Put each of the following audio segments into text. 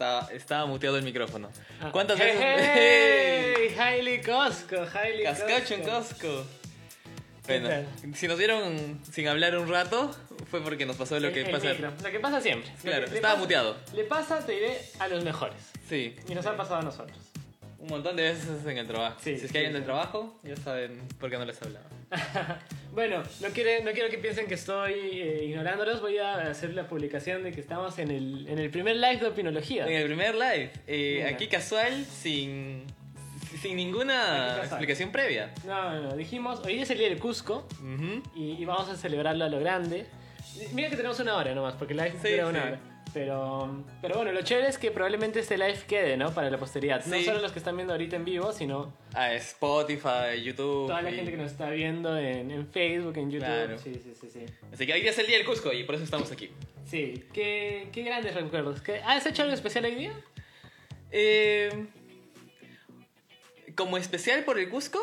Estaba, estaba muteado el micrófono. Ah. ¿Cuántas hey, veces? Hey, Hailey Costco, Hailey Cascacho en. ¿Qué Bueno, si nos vieron sin hablar un rato, fue porque nos pasó lo que el pasa. micro. Lo que pasa siempre. Claro, le estaba pasa- muteado. Le pasa, te diré, a los mejores. Sí, Y nos ha pasado a nosotros. un montón de veces en el trabajo. Sí, si es sí, que hay en sí. el trabajo, ya saben por qué no les hablaba. bueno, no, quiere- no quiero que piensen que estoy eh, ignorándolos. Voy a hacer la publicación de que estamos en el, en el primer live de opinología. En el primer live, eh, aquí casual, sin, sin ninguna casual. explicación previa. No, no, no. Dijimos, hoy es el día del Cusco y, y vamos a celebrarlo a lo grande. Mira que tenemos una hora nomás, porque el live Sí, dura una sí. hora. Pero, pero bueno, lo chévere es que probablemente este live quede, ¿no? Para la posteridad. No solo los que están viendo ahorita en vivo, sino A Spotify, YouTube. toda la y- gente que nos está viendo en, en Facebook, en YouTube. Claro. Sí, sí, sí, sí. Así que hoy día es el día del Cusco y por eso estamos aquí. Sí, qué, qué grandes recuerdos. ¿Qué- ¿Has hecho algo especial hoy día? Eh, como especial por el Cusco,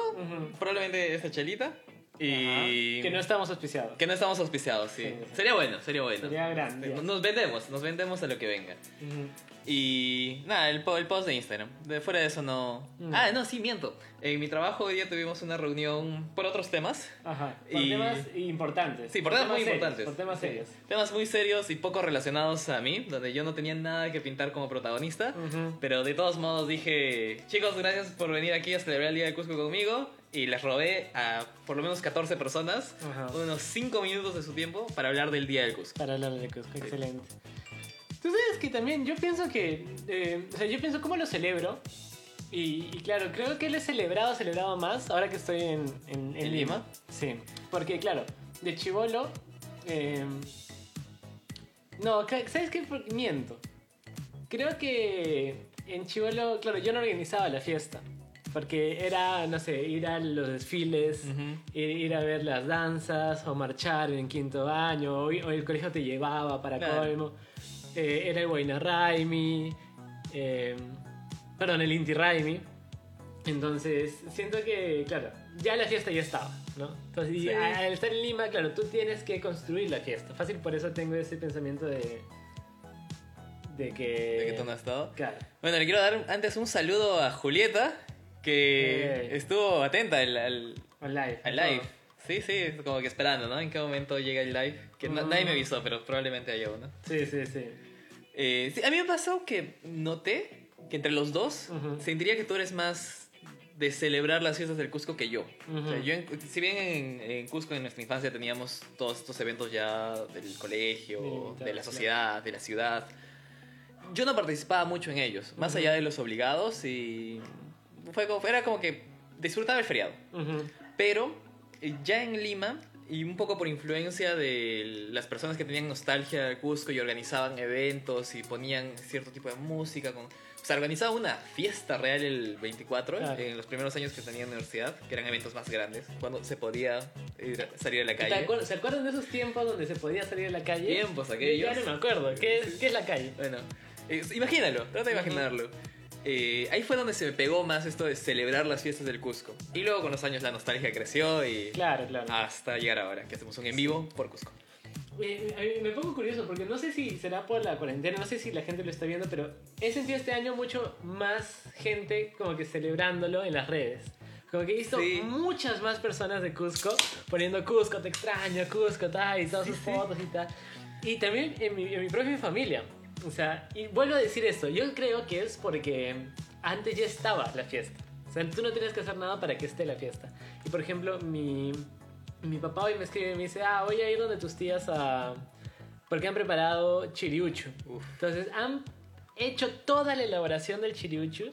probablemente esta chelita. Y. Que no estamos auspiciados. que no estamos auspiciados, sí. Sí, sí. Sería bueno, sería bueno. Sería grande. Nos- Nos vendemos, nos vendemos a lo que venga. Ujú. Y nada, el, el post de Instagram. De fuera de eso no. Mm. Ah, no, sí, miento. En mi trabajo hoy día tuvimos una reunión por otros temas. Ajá. Por Y- temas importantes. Sí, por temas muy serios, importantes. Por temas Sí. serios. Temas muy serios y poco relacionados a mí, donde yo no tenía nada que pintar como protagonista. Ujú. Pero de todos modos dije, chicos, gracias por venir aquí a celebrar el Día del Cusco conmigo. Y les robé a por lo menos 14 personas Ajá. unos 5 minutos de su tiempo para hablar del Día del Cusco. Para hablar de Cusco, excelente. Tú sabes que también yo pienso que. eh, o sea, yo pienso cómo lo celebro. Y, y claro, creo que lo he celebrado, celebrado más ahora que estoy en, en, en ¿En Lima. Lima? Sí. Porque, claro, de chivolo. eh, no, ¿sabes qué? Miento. Creo que en chivolo, claro, yo no organizaba la fiesta. Porque era, no sé, ir a los desfiles, ir, ir a ver las danzas o marchar en quinto año, o, o el colegio te llevaba para Claro. colmo. Eh, era el Huayna Raimi, eh, perdón, el Inti Raimi. Entonces, siento que, claro, ya la fiesta ya estaba, ¿no? Entonces, y Sí. al estar en Lima, claro, tú tienes que construir la fiesta. Fácil, por eso tengo ese pensamiento de. de que. ¿De que tú no has estado? Claro. Bueno, le quiero dar antes un saludo a Julieta, que estuvo atenta al, al, Al live. al live. Sí, sí, como que esperando, ¿no? En qué momento llega el live. Que na- Mm. nadie me avisó, pero probablemente haya uno. Sí, sí, sí. Eh, sí, a mí me pasó que noté que entre los dos Ujú. sentiría que tú eres más de celebrar las fiestas del Cusco que yo. O sea, yo en- si bien en, en Cusco en nuestra infancia teníamos todos estos eventos ya del colegio, de la claro. sociedad, de la ciudad, yo no participaba mucho en ellos, más allá de los obligados y fue como, era como que disfrutaba el feriado. Ujú. Pero eh, ya en Lima, y un poco por influencia de las personas que tenían nostalgia del Cusco y organizaban eventos y ponían cierto tipo de música, con, o sea, organizaban una fiesta real el 24, Claro. en los primeros años que tenía en universidad, que eran eventos más grandes, cuando se podía ir salir a la ¿Te calle. acuer- ¿Se acuerdan de esos tiempos donde se podía salir a la calle? Tiempos aquellos. Ya no me acuerdo. ¿Qué es, qué es la calle? Bueno, eh, imagínalo, trata de imaginarlo. Eh, ahí fue donde se me pegó más esto de celebrar las fiestas del Cusco. Y luego con los años la nostalgia creció y Claro, claro. hasta llegar ahora, que hacemos un en vivo por Cusco. Eh, a mí me pongo curioso porque no sé si será por la cuarentena, no sé si la gente lo está viendo, pero he sentido este año mucho más gente como que celebrándolo en las redes. Como que he visto Sí. muchas más personas de Cusco poniendo Cusco, te extraño, Cusco, tal, y todas sus sí. fotos y tal. Y también en mi, en mi propia familia. O sea, y vuelvo a decir esto, yo creo que es porque antes ya estaba la fiesta. O sea, tú no tienes que hacer nada para que esté la fiesta. Y por ejemplo, mi, mi papá hoy me escribe y me dice, ah, voy a ir donde tus tías a... Porque han preparado chiriucho. Uf. Entonces han hecho toda la elaboración del chiriucho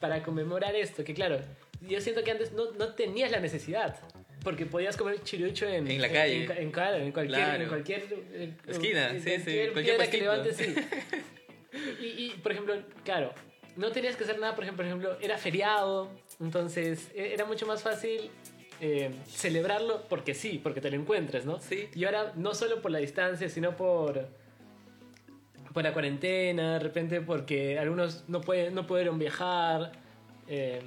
para conmemorar esto. Que claro, yo siento que antes no, no tenías la necesidad. Porque podías comer chiriucho en, En la calle. En, en- en cualquier, Claro. en cualquier Esquina, en sí, sí, cualquier cualquier piedra que levantes, sí. Y, y, por ejemplo, claro, no tenías que hacer nada, por ejemplo, por ejemplo era feriado, entonces e- era mucho más fácil eh, celebrarlo porque sí, porque te lo encuentres, ¿no? Sí. Y ahora no solo por la distancia, sino por por la cuarentena, de repente porque algunos no pueden no pudieron viajar. eh,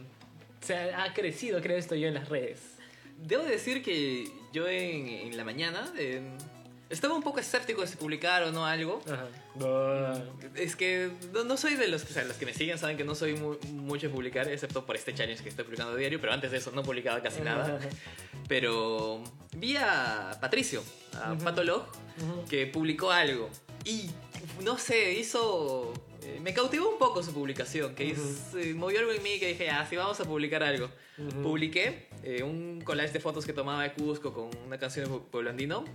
o sea, ha crecido, creo esto yo en las redes. Debo decir que yo en, en la mañana, en- Estaba un poco escéptico de si publicar o no algo. Ajá. Buah. Es que no, no soy de los que, o sea, los que me siguen, saben que no soy mu- mucho de publicar, excepto por este challenge que estoy publicando diario, pero antes de eso no publicaba casi nada. Pero vi a Patricio, a Ujú. Patolog, que publicó algo. Y no sé, hizo. eh, Me cautivó un poco su publicación, que hizo- eh, movió algo en mí que dije, ah, sí, vamos a publicar algo. Ujú. Publiqué eh, un collage de fotos que tomaba de Cusco con una canción de Pueblo Andino.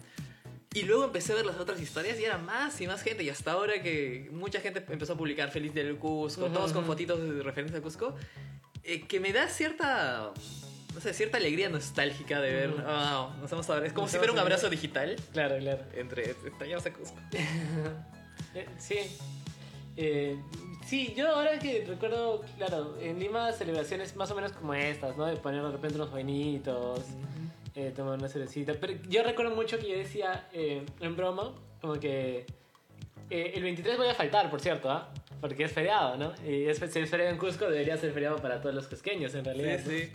Y luego empecé a ver las otras historias y era más y más gente. Y hasta ahora que mucha gente empezó a publicar Feliz del Cusco, todos con fotitos de referencia a Cusco, eh, que me da cierta, no sé, cierta alegría nostálgica de ver, ah, nos vamos a ver. Es como Nos si fuera un abrazo digital Claro, claro. entre extrañamos a Cusco. Sí. Eh, sí, yo ahora que recuerdo, claro, en Lima celebraciones más o menos como estas, ¿no? De poner de repente unos vainitos, eh, tomar una cervecita. Pero yo recuerdo mucho que yo decía eh, en broma, como que eh, el 23 voy a faltar, por cierto, ¿ah? Porque es feriado, ¿no? Y es, si es feriado en Cusco, debería ser feriado para todos los cusqueños, en realidad. Sí,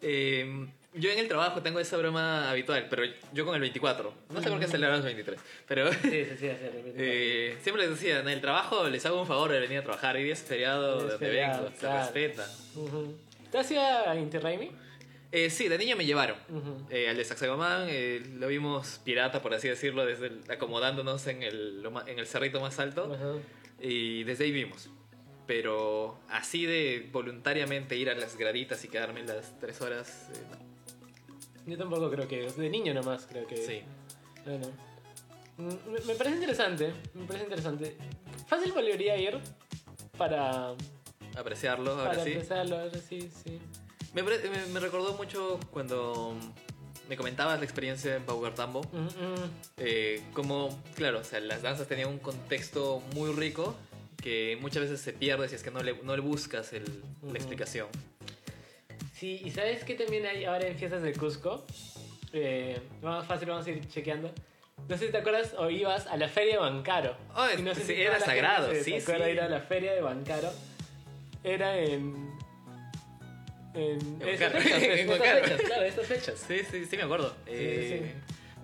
sí. Yo en el trabajo tengo esa broma habitual, pero yo con el 24. No sé por qué celebramos el 23, pero Sí, sí, sí, sí, el 23. eh, siempre les decía, en el trabajo les hago un favor de venir a trabajar. Hoy día es feriado de donde vengo, se claro. respeta. Ujú. ¿Te has ido a Inti Raymi? Eh, sí, de niño me llevaron. Ujú. Eh, al de Sacsayhuamán eh, lo vimos pirata, por así decirlo, desde el- acomodándonos en el, en el cerrito más alto. Ajá. Y desde ahí vimos. Pero así de voluntariamente ir a las graditas y quedarme las tres horas, eh, no. Yo tampoco creo que. De niño nomás creo que. Sí. Bueno. Mm, Me, me parece interesante. Me parece interesante. Fácil volvería a ir para. Apreciarlo, ahora para sí. empezarlo. Ahora sí, sí. Me, me- me recordó mucho cuando me comentabas la experiencia en Paugartambo. Mm, mm. Eh, como, claro, o sea, las danzas tenían un contexto muy rico que muchas veces se pierde si es que no le, no le buscas el- la explicación. Sí, y sabes que también hay ahora en fiestas de Cusco. Eh, más fácil, vamos a ir chequeando. No sé si te acuerdas o ibas a la feria de Bancaro. Oh, Y no sé sí, si era gente sagrado, se- sí, acuerda sí. ir a la feria de Bancaro. Era en. En, En estas fechas, En estas fechas, claro, estas fechas. Sí, sí, sí, me acuerdo. Eh,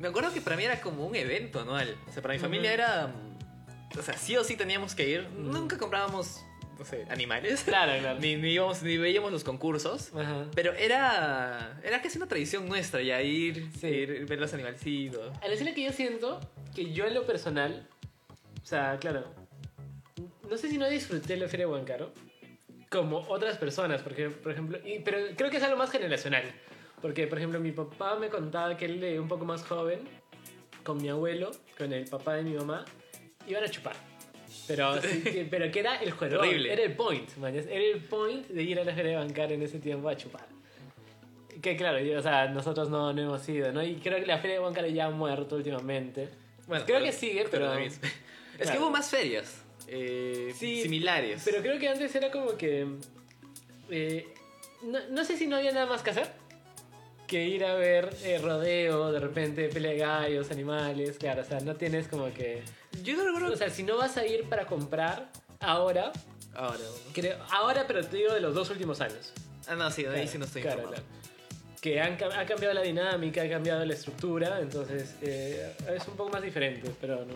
Me acuerdo que para mí era como un evento anual. O sea, para mi familia era. mm, O sea, sí o sí teníamos que ir. Nunca comprábamos, no sé, animales. Claro, claro. Ni, ni, íbamos, ni veíamos los concursos. Ajá. Pero era. Era casi una tradición nuestra ya ir, Sí. ir ver los animalcitos. Al decirle que yo siento que yo en lo personal, o sea, claro, no sé si no disfruté la feria de Huancaro como otras personas, porque, por ejemplo, y- pero creo que es algo más generacional, porque, por ejemplo, mi papá me contaba que él de un poco más joven, con mi abuelo, con el papá de mi mamá, iban a chupar. Pero, sí que, pero que era el juego, Horrible. era el point, man, era el point de ir a la feria de Huancaro en ese tiempo a chupar. Que claro, yo- o sea, nosotros no, no hemos ido, ¿no? Y creo que la feria de Huancara ya ha muerto últimamente. Bueno, creo pero- que sigue, pero... es- Es Claro. que hubo más ferias. eh, Sí, similares. Pero creo que antes era como que... eh, no, no sé si no había nada más que hacer que ir a ver eh, rodeo, de repente pelea de gallos, animales, claro, o sea, no tienes como que... Yo no recuerdo. O sea, si no vas a ir para comprar ahora, Ahora. creo, ahora pero te digo de los dos últimos años. Ah, no, sí, ahí Claro, sí no estoy claro, informado. claro. Que han, ha cambiado la dinámica, ha cambiado la estructura, entonces eh, es un poco más diferente, pero no...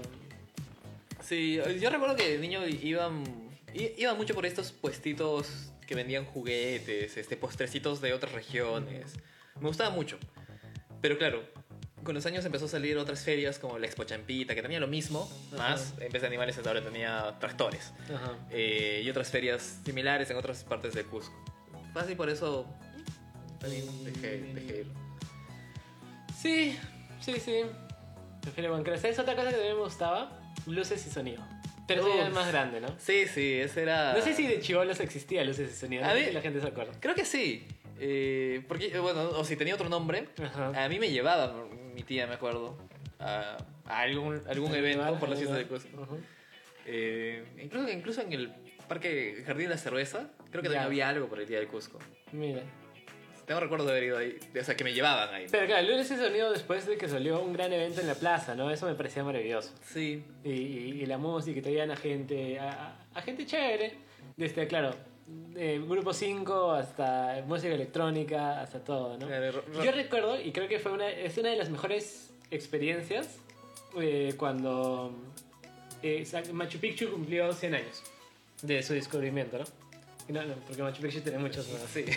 Sí, yo recuerdo que de niño iban, i- iba mucho por estos puestitos que vendían juguetes, este, postrecitos de otras regiones. Me gustaba mucho. Pero claro, con los años empezó a salir otras ferias como la Expo Champita, que tenía lo mismo, Ajá. más en vez de animales ahora tenía tractores. Eh, y otras ferias similares en otras partes de Cusco. Fácil por eso también dejé, dejé ir. Sí, sí, sí. Prefiero Bancra. ¿Sabes otra cosa que también me gustaba? Luces y sonido. Pero eso ya Uf. es más grande, ¿no? Sí, sí, ese era... No sé si de chivolos existía luces y sonido. No sé si la gente se acuerda. Creo que sí. Eh, porque, eh, bueno, o si tenía otro nombre, Ajá. a mí me llevaba mi tía, me acuerdo, a, a algún, algún evento por la fiesta de Cusco. Ajá. Eh, incluso, incluso en el parque Jardín de la Cerveza, creo que Ya. también había algo por el día del Cusco. Mira. Tengo recuerdo de haber ido ahí, o sea, que me llevaban ahí. Pero claro, y sonido después de que salió un gran evento en la plaza, ¿no? Eso me parecía maravilloso. Sí, Y, y- y la música, y traían a gente, a, a- a gente chévere. Desde, claro, eh, grupo 5 hasta música electrónica, hasta todo, ¿no? Claro, Yo recuerdo, y creo que fue una, es una de las mejores experiencias eh, cuando eh, Machu Picchu cumplió 100 años de su descubrimiento, ¿no? No, no, porque Machu Picchu tiene muchos más. Sí.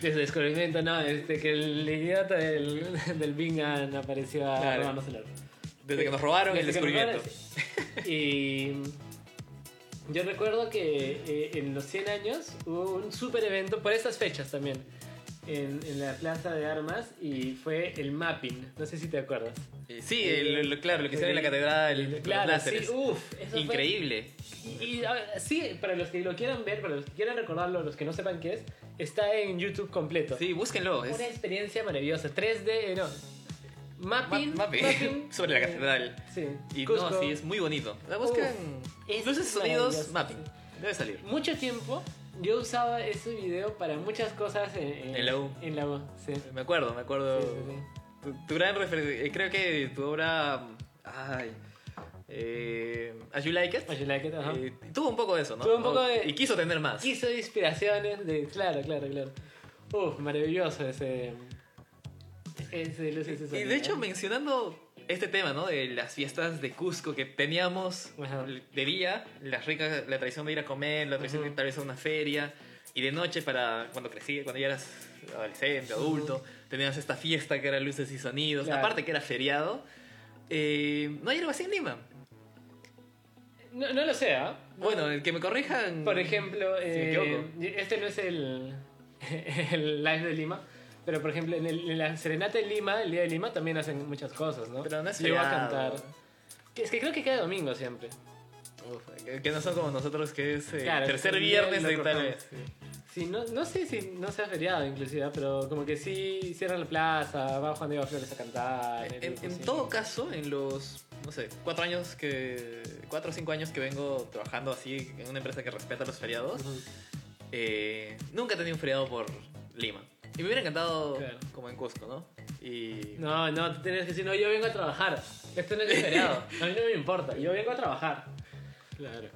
De su descubrimiento, no, este, que el idiota del, del Bingham apareció a Claro. robarnos el oro. Desde que nos robaron el Desde descubrimiento. Y yo recuerdo que eh, en los 100 años hubo un super evento por estas fechas también. En, en la plaza de armas y fue el mapping. No sé si te acuerdas. Eh, Sí, el- claro, lo que hicieron en la catedral, El- los claro, sí, eso fue- Increíble. Y, y, a ver, sí, para los que lo quieran ver, para los que quieran recordarlo, los que no sepan qué es, está en YouTube completo. Sí, búsquenlo. Es Una experiencia maravillosa. 3D, eh, no. ma- Mapping. mapping sobre la eh, catedral. Sí. Y Cusco. no, sí, es muy bonito. La buscan. es Luces sonidos, mapping. Debe salir. Mucho tiempo yo usaba ese video para muchas cosas en, En la U. En la U, sí. Me acuerdo, me acuerdo. Sí, sí, Tu, tu gran referencia. Creo que tu obra. Ay. Eh, As You Like It. As You Like It, ajá. eh, tuvo un poco de eso, ¿no? Tuvo un poco de- Y quiso tener más. Quiso inspiraciones de. Claro, claro, claro. Uf, maravilloso ese. Ese luces y Y de hecho, mencionando este tema, ¿no? De las fiestas de Cusco que teníamos Ajá. de día, la rica, la tradición de ir a comer, la tradición de tal vez a una feria, y de noche para cuando crecí, cuando ya eras adolescente, adulto, tenías esta fiesta que era luces y sonidos, Claro. aparte que era feriado. Eh, no hay algo así en Lima. No, no lo sé, ¿ah? Bueno, el que me corrijan. Por ejemplo, Si me eh, este no es el, el live de Lima, pero por ejemplo, en, el- en la serenata de Lima, el día de Lima, también hacen muchas cosas, ¿no? Pero no es Llego a cantar. Que- Es que creo que cada domingo siempre. Uf, que- que no son como nosotros, que es eh, Claro, tercer el viernes de tal vez. Sí, no, no sé si no sea feriado inclusive, pero como que sí cierran la plaza, va Juan Diego Flores a cantar. En, en sí. todo caso, en los, no sé, cuatro años que. cuatro o cinco años que vengo trabajando así en una empresa que respeta los feriados, Ujú. eh, nunca he tenido un feriado por Lima. Y me hubiera encantado Claro. como en Cusco, ¿no? Y. No, no, tú tienes que decir, no, yo vengo a trabajar. Esto no es feriado. A mí no me importa, yo vengo a trabajar. Claro.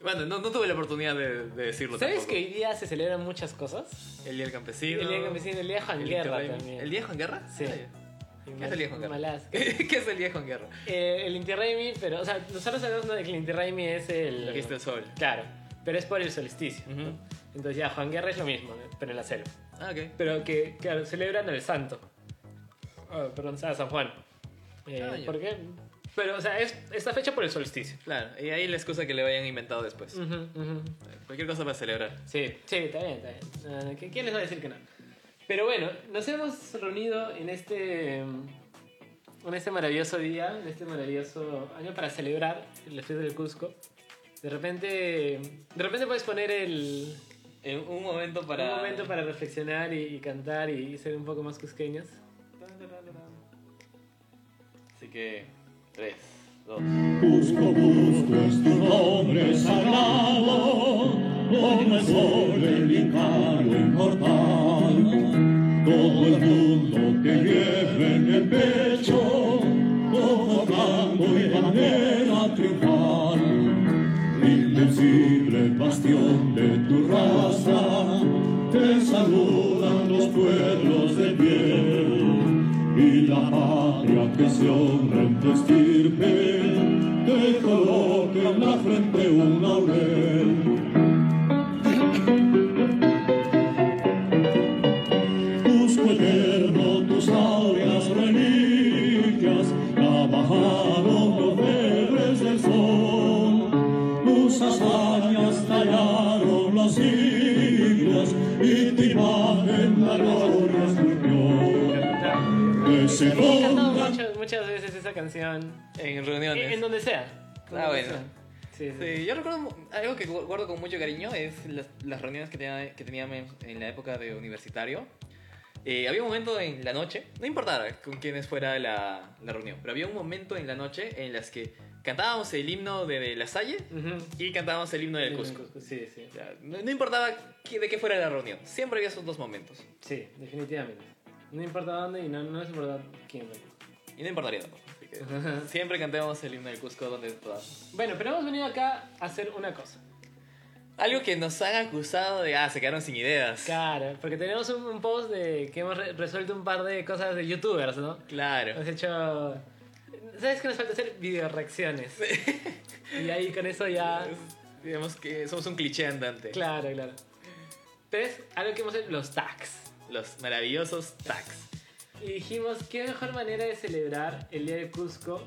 Bueno, no, no tuve la oportunidad de, de decirlo ¿Sabes tampoco. que hoy día se celebran muchas cosas? El Día del Campesino. El día de campesino, el día de Juan el Guerra Interrail- también. ¿El Día de Juan Guerra? Sí. ¿Qué es el Día de Juan Guerra? ¿Qué es el Día de Juan Guerra? Eh, el Inti Raymi, pero, o sea, nosotros sabemos de que el Inti Raymi es el. La fiesta del sol. Claro, pero es por el solsticio. ¿no? Entonces ya, Juan Guerra es lo mismo, pero en la selva. Ah, ok. Pero que, claro, celebran al santo. Oh, perdón, a San Juan. Eh, Ah. ¿Por qué? Pero, o sea, es esta fecha por el solsticio. Claro, y ahí la excusa que le hayan inventado después. Ujú, ujú. Cualquier cosa para celebrar. Sí, sí, está bien, está bien. ¿qui- ¿Quién les va a decir que no? Pero bueno, nos hemos reunido en este, en este maravilloso día, en este maravilloso año para celebrar la fiesta del Cusco. De repente, de repente puedes poner el, un momento para. un momento para reflexionar y, y cantar y, ser un poco más cusqueños. Así que. 3, 2. Busco, busco es tu nombre sagrado, como el sol inmortal. Todo el mundo te lleva en el pecho, como blanco y bandera triunfal. Invencible bastión de tu raza, te saludan los pueblos de piel. Y la patria que se honra en tu estirpe, te coloca en la frente un laurel. Se He cantado ponga muchas, muchas veces esa canción, En en, reuniones. en donde sea. Ah, Donde bueno. sea. Sí, sí. Sí, yo recuerdo algo que gu- guardo con mucho cariño es las, las reuniones que, tenía, que teníamos en la época de universitario. Eh, había un momento en la noche, no importaba con quiénes fuera la, la reunión, pero había un momento en la noche en las que cantábamos el himno de, de La Salle Ujú. y cantábamos el himno del Sí, Cusco. Sí, sí. O sea, no, no importaba qué- de qué fuera la reunión, siempre había esos dos momentos. Sí, definitivamente. No importa dónde y no, no es importante quién. Y no importaría tampoco. Así que siempre cantemos el himno del Cusco donde podamos. Bueno, pero hemos venido acá a hacer una cosa. Algo que nos han acusado de, ah, se quedaron sin ideas. Claro, porque tenemos un, un post de que hemos re- resuelto un par de cosas de youtubers, ¿no? Claro. Hemos hecho... ¿sabes qué nos falta hacer? Video reacciones. Y ahí con eso ya. Digamos que somos un cliché andante. Claro, claro. Entonces, algo que hemos hecho, los tags. Los maravillosos tags. Y dijimos, qué mejor manera de celebrar el Día de Cusco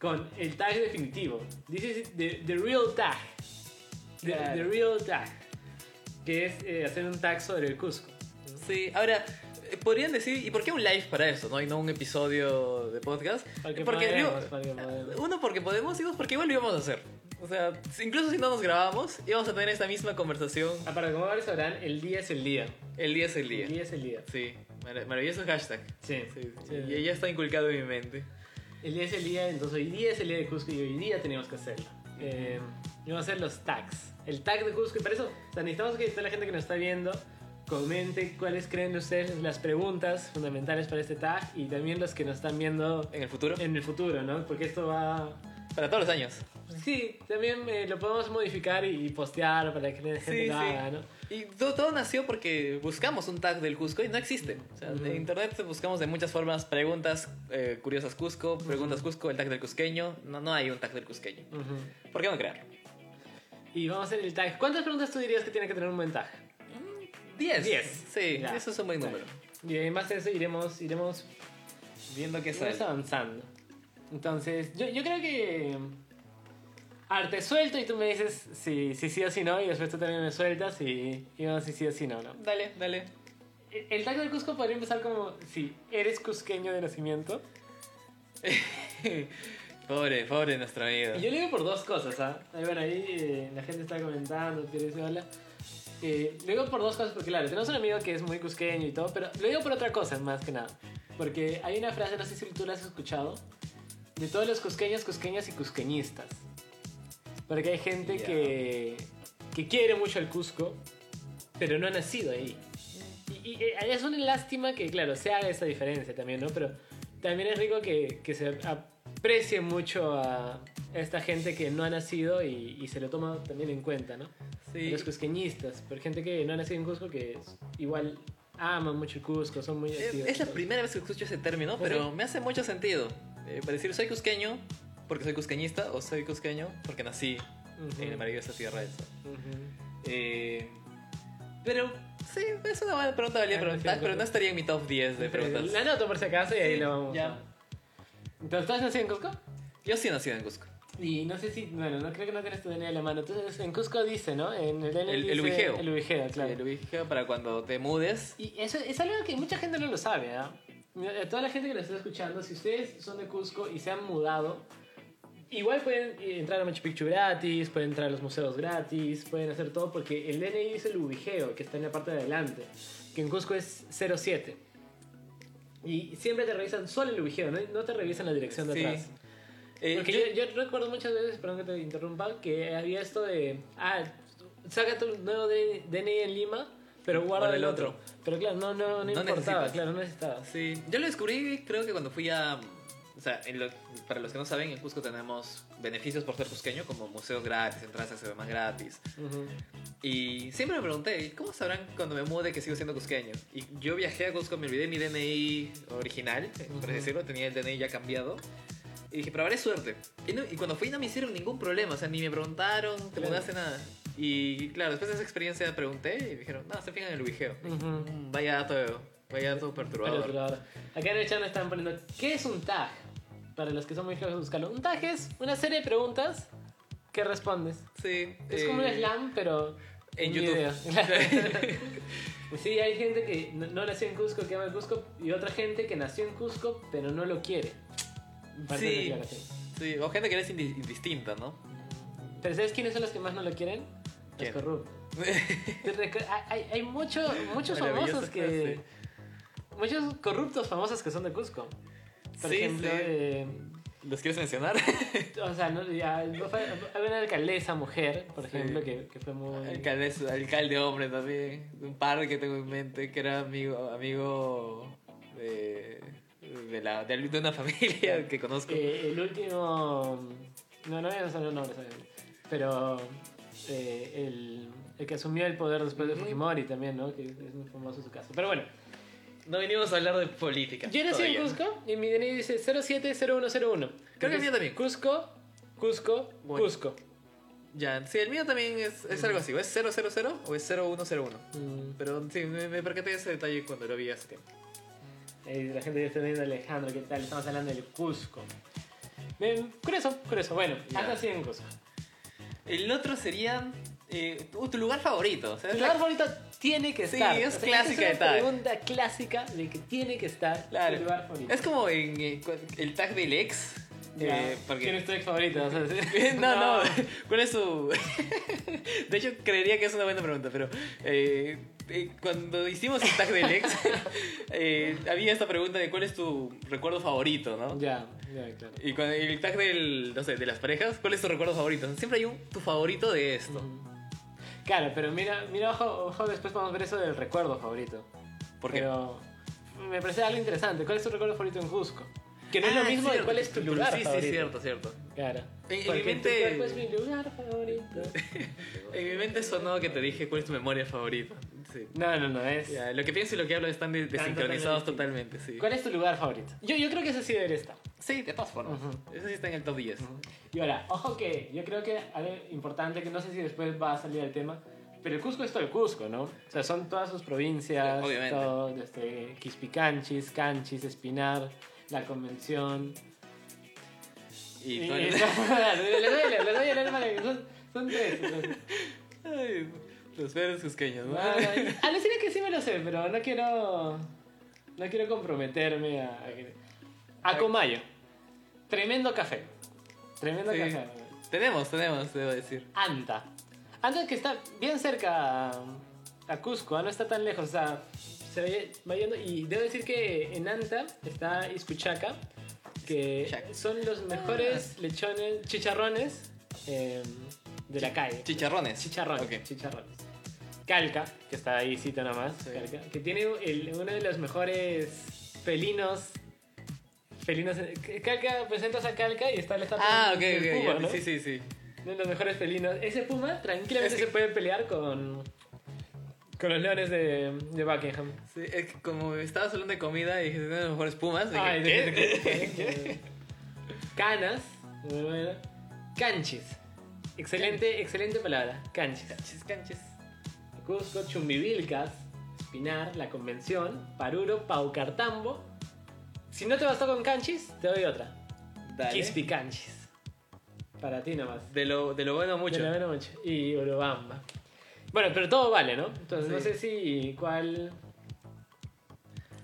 con el tag definitivo. This is the, the real tag. The, Claro. the real tag. Que es eh, hacer un tag sobre el Cusco. Sí, ahora, eh, podrían decir, ¿y por qué un live para eso, no? Y no un episodio de podcast. Porque, Porque, podemos, digo, porque podemos. Uno, porque podemos, y dos, porque igual lo íbamos a hacer. O sea, incluso si no nos grabamos, íbamos a tener esta misma conversación. Ah, para como ahora sabrán, el día es el día. El día es el día. El día es el día. Sí, mar- maravilloso hashtag. Sí. Sí, sí. Sí. Y ya está inculcado en mi mente. El día es el día, entonces hoy día es el día de Cusco y hoy día tenemos que hacerlo. Eh, vamos a hacer los tags. El tag de Cusco y para eso o sea, necesitamos que toda la gente que nos está viendo comente cuáles creen ustedes las preguntas fundamentales para este tag y también los que nos están viendo En el futuro, en el futuro, ¿no? Porque esto va... para todos los años. Sí, también eh, lo podemos modificar y postear para que la gente Sí, lo sí. haga, ¿no? Y todo, todo nació porque buscamos un tag del Cusco y no existe. O sea, Ujú. en internet buscamos de muchas formas preguntas eh, curiosas Cusco, preguntas Cusco, el tag del cusqueño. No, no hay un tag del cusqueño. Ujú. ¿Por qué no crearlo? Y vamos a hacer el tag. ¿Cuántas preguntas tú dirías que tiene que tener un buen tag? 10. Diez. Sí, Ya. eso es un buen número. Y en base a eso iremos, iremos Viendo qué Iremos sale. avanzando. Entonces, yo, yo creo que. Arte suelto y tú me dices si, si sí o si no, y después tú también me sueltas y, y vamos si sí o si no, ¿no? Dale, dale. El, el tag del Cusco podría empezar como si eres cusqueño de nacimiento. pobre, pobre nuestro amigo. Y yo le digo por dos cosas, ¿ah? Ahí, bueno, ahí eh, la gente está comentando, Pierre dice hola. Eh, lo digo por dos cosas, porque claro, tenemos un amigo que es muy cusqueño y todo, pero lo digo por otra cosa, más que nada. Porque hay una frase, no sé si tú la has escuchado, de todos los cusqueños, cusqueñas y cusqueñistas. Porque hay gente que, que quiere mucho al Cusco, pero no ha nacido ahí. Y, y, eh, es una lástima que, claro, se haga esa diferencia también, ¿no? Pero también es rico que, que se aprecie mucho a esta gente que no ha nacido y, y se lo toma también en cuenta, ¿no? Sí. Los cusqueñistas, por gente que no ha nacido en Cusco que es- igual aman mucho el Cusco, son muy activos. Es la primera vez que escucho ese término, pero me hace mucho sentido. Eh, para decir soy cusqueño porque soy cusqueñista o soy cusqueño porque nací Ujú. en la maravillosa tierra esa. Ujú. Eh, pero sí, es una buena pregunta valía Ah, preguntar, sí, pero no estaría en mi top 10 de preguntas. La anoto por si acaso y ahí Sí, lo vamos ya. a... Entonces, ¿tú has nacido en Cusco? Yo sí nací en Cusco. Y no sé si, bueno, no creo que no tienes tu DNI a la mano. Entonces, en Cusco dice, ¿no? En el DNI El- dice el ubijeo. El ubijeo, claro. Sí, lo dije para cuando te mudes. Y eso es algo que mucha gente no lo sabe, ¿ah? Mira, a Toda la gente que lo está escuchando, si ustedes son de Cusco y se han mudado, igual pueden entrar a Machu Picchu gratis, pueden entrar a los museos gratis, pueden hacer todo porque el DNI dice el ubijeo, que está en la parte de adelante, que en Cusco es 07. Y siempre te revisan solo el ubijeo, no, no te revisan la dirección de Sí. atrás. Eh, Porque yo- yo, yo recuerdo muchas veces, perdón que te interrumpa, que había esto de, ah, saca tu nuevo DNI en Lima, pero guarda el otro. otro. Pero claro, no, no, no, No importaba, necesitas. claro, no necesitaba. Sí, yo lo descubrí creo que cuando fui a... O sea, en lo- para los que no saben, en Cusco tenemos beneficios por ser cusqueño, como museos gratis, entradas a más gratis. Ujú. Y siempre me pregunté, ¿cómo sabrán cuando me mude que sigo siendo cusqueño? Y yo viajé a Cusco, me olvidé mi DNI original, por Ujú. así decirlo, tenía el DNI ya cambiado. Y dije, probaré suerte. Y, no- y cuando fui no me hicieron ningún problema, o sea, ni me preguntaron, te Claro. mudaste nada. Y claro, después de esa experiencia pregunté y me dijeron, no, se fijan en el ubijeo. Ujú. Mm, Vaya dato, vaya dato perturbador. ahora, acá en el chat me están poniendo, ¿qué es un tag? Para los que son muy flojos de buscarlo. Un tag es una serie de preguntas que respondes. Sí. Es eh, como un slam, pero en YouTube. video. sí, hay gente que no, no nació en Cusco, que ama el Cusco, y otra gente que nació en Cusco, pero no lo quiere. Sí. Sí, o gente que es indi- indistinta, ¿no? Pero ¿sabes quiénes son los que más no lo quieren? Recu- hay, hay- hay mucho, muchos famosos que... Muchos corruptos famosos que son de Cusco. Por Sí, ejemplo, sí. eh, ¿Los quieres mencionar? o sea, no, ya, no fue- había una alcaldesa mujer, por Sí. ejemplo, que, que fue muy... alcalde, alcalde hombre también. Un par que tengo en mente que era amigo, amigo de, de, la, de, de una familia que conozco. Eh, el último. No, no voy a mencionar nombres. Pero. Eh, el, el que asumió el poder después de. Fujimori también, ¿no? Que es muy famoso su caso. Pero bueno. No venimos a hablar de política. Yo nací en todavía. Cusco y mi DNI dice 070101. Creo que el mío también. Cusco, Cusco, Bueno. Cusco. Ya, sí, el mío también es, es algo así. ¿O es 000 o es 0101? Mm, Pero sí, me, me percaté de ese detalle cuando lo vi hace tiempo. eh, la gente ya está viendo Alejandro, ¿qué tal? Estamos hablando del Cusco. Bien, curioso, curioso. Bueno, Ya. has nacido en Cusco. El otro sería eh, tu tu lugar favorito. O sea, Tu lugar favorito tiene que Sí, estar. es O sea, clásica es de una tag. pregunta clásica de que tiene que estar Claro. tu lugar favorito. Es como en eh, el tag del ex. Eh, porque- ¿Quién es tu ex favorito? O sea, sí. no, no, ¿Cuál es su.? de hecho, creería que es una buena pregunta, pero. eh, eh, cuando hicimos el tag del ex, eh, había esta pregunta de cuál es tu recuerdo favorito, ¿no? Ya, ya, claro. Y cuando el tag del, no sé, de las parejas, ¿cuál es tu recuerdo favorito? Siempre hay un tu favorito de esto. Claro, pero mira, mira ojo, ojo, después vamos a ver eso del recuerdo favorito. ¿Por qué? Pero me parece algo interesante. ¿Cuál es tu recuerdo favorito en Cusco? Que no es Ah, lo mismo de cuál es tu lugar Sí, favorito. sí, cierto, cierto. Claro. En- en Porque mi mente- tu cuerpo es mi lugar favorito. En mi mente sonó que te dije cuál es tu memoria favorita. Sí. No, no, no, es... Ya, lo que pienso y lo que hablo están de- desincronizados totalmente sí. ¿Cuál es tu lugar favorito? Yo, yo creo que ese sí debería estar. Sí, de todas formas. Eso sí está en el top 10. Y ahora, ojo que yo creo que algo importante, que no sé si después va a salir el tema, pero el Cusco es todo el Cusco, ¿no? O sea, son todas sus provincias, Sí, obviamente. todo, desde Quispicanchis, Canchis, Espinar, la Convención. Y, Y- todo el- les doy les doy el alma, son, son tres. Ay, los verdes cusqueños, ¿no? No, no, Alucina que sí me lo sé, pero no quiero. No quiero comprometerme a. A Comayo. Tremendo café. Tremendo Sí. café. Tenemos, tenemos, debo decir. Anta. Anta que está bien cerca a, a Cusco, ¿ah? no está tan lejos, o sea, se va yendo. Y debo decir que en Anta está Iscuchaca, que Iscuchaca. son los mejores lechones, chicharrones eh, de la calle. Chicharrones. Chicharrones, Ok. chicharrones. Calca, que está ahí cita nomás, Sí. Calca, que tiene el- uno de los mejores felinos. Felinos. Calca, presentas a Calca y está la estatua Ah, ok, del ok. puma, ya. ¿no? Sí, sí, sí. Uno de los mejores felinos. Ese puma tranquilamente Es que- se puede pelear con. Con los leones de, de Buckingham. Sí, es que como estabas hablando de comida y dijiste, "Tiene las mejores pumas. dije, Ay, ¿qué? de- de- Canas. bueno. Canchis. Excelente, excelente palabra. Canchis. Canches, canches. Cusco, Chumbivilcas, Espinar, La Convención, Paruro, Paucartambo. Si no te bastó con Canchis, te doy otra. Dale. Quispicanchis. Para ti nomás. De lo, de lo bueno mucho. De la buena mucho. Y Urubamba. Bueno, pero todo vale, ¿no? Entonces, no sé si cuál...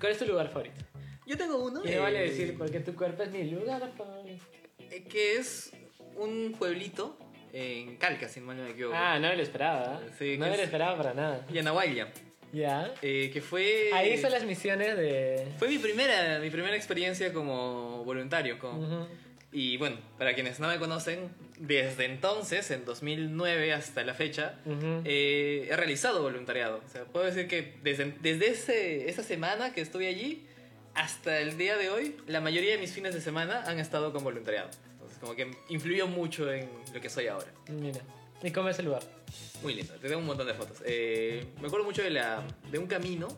¿Cuál es tu lugar favorito? Yo tengo uno. Y me vale eh, decir, porque tu cuerpo es mi lugar favorito. eh, Que es un pueblito en Calca, si mal no me equivoco. Ah, no me lo esperaba. ¿eh? Sí, no que me lo es- esperaba para nada. Yanahuayla. Ya. eh, que fue. Ahí son las misiones de... Fue mi primera, mi primera experiencia como voluntario. Como, Ujú. Y bueno, para quienes no me conocen, desde entonces, en 2009 hasta la fecha, Ujú. eh, he realizado voluntariado. O sea, puedo decir que desde, desde ese, esa semana que estuve allí hasta el día de hoy, la mayoría de mis fines de semana han estado con voluntariado. Entonces, como que influyó mucho en lo que soy ahora. Mira. ¿Y cómo es el lugar? Muy lindo, te tengo un montón de fotos. Eh, me acuerdo mucho de, la, de un camino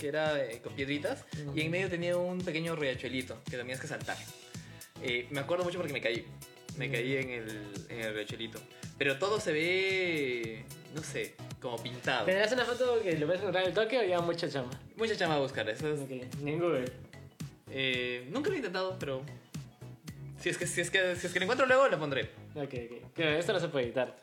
que era eh, con piedritas y en medio tenía un pequeño riachuelito que tenías que saltar. Eh, me acuerdo mucho porque me caí. Me Mm. caí en el, en el riachuelito. Pero todo se ve, no sé, como pintado. ¿Tendrás una foto que lo ves encontrar en el toque o ya mucha chamba? Mucha chama a buscar. Eso es- Ok, ni en Google. eh, nunca lo he intentado, pero si es, que, si, es que, si es que lo encuentro luego, lo pondré. Ok, ok. Claro, esto no se puede editar.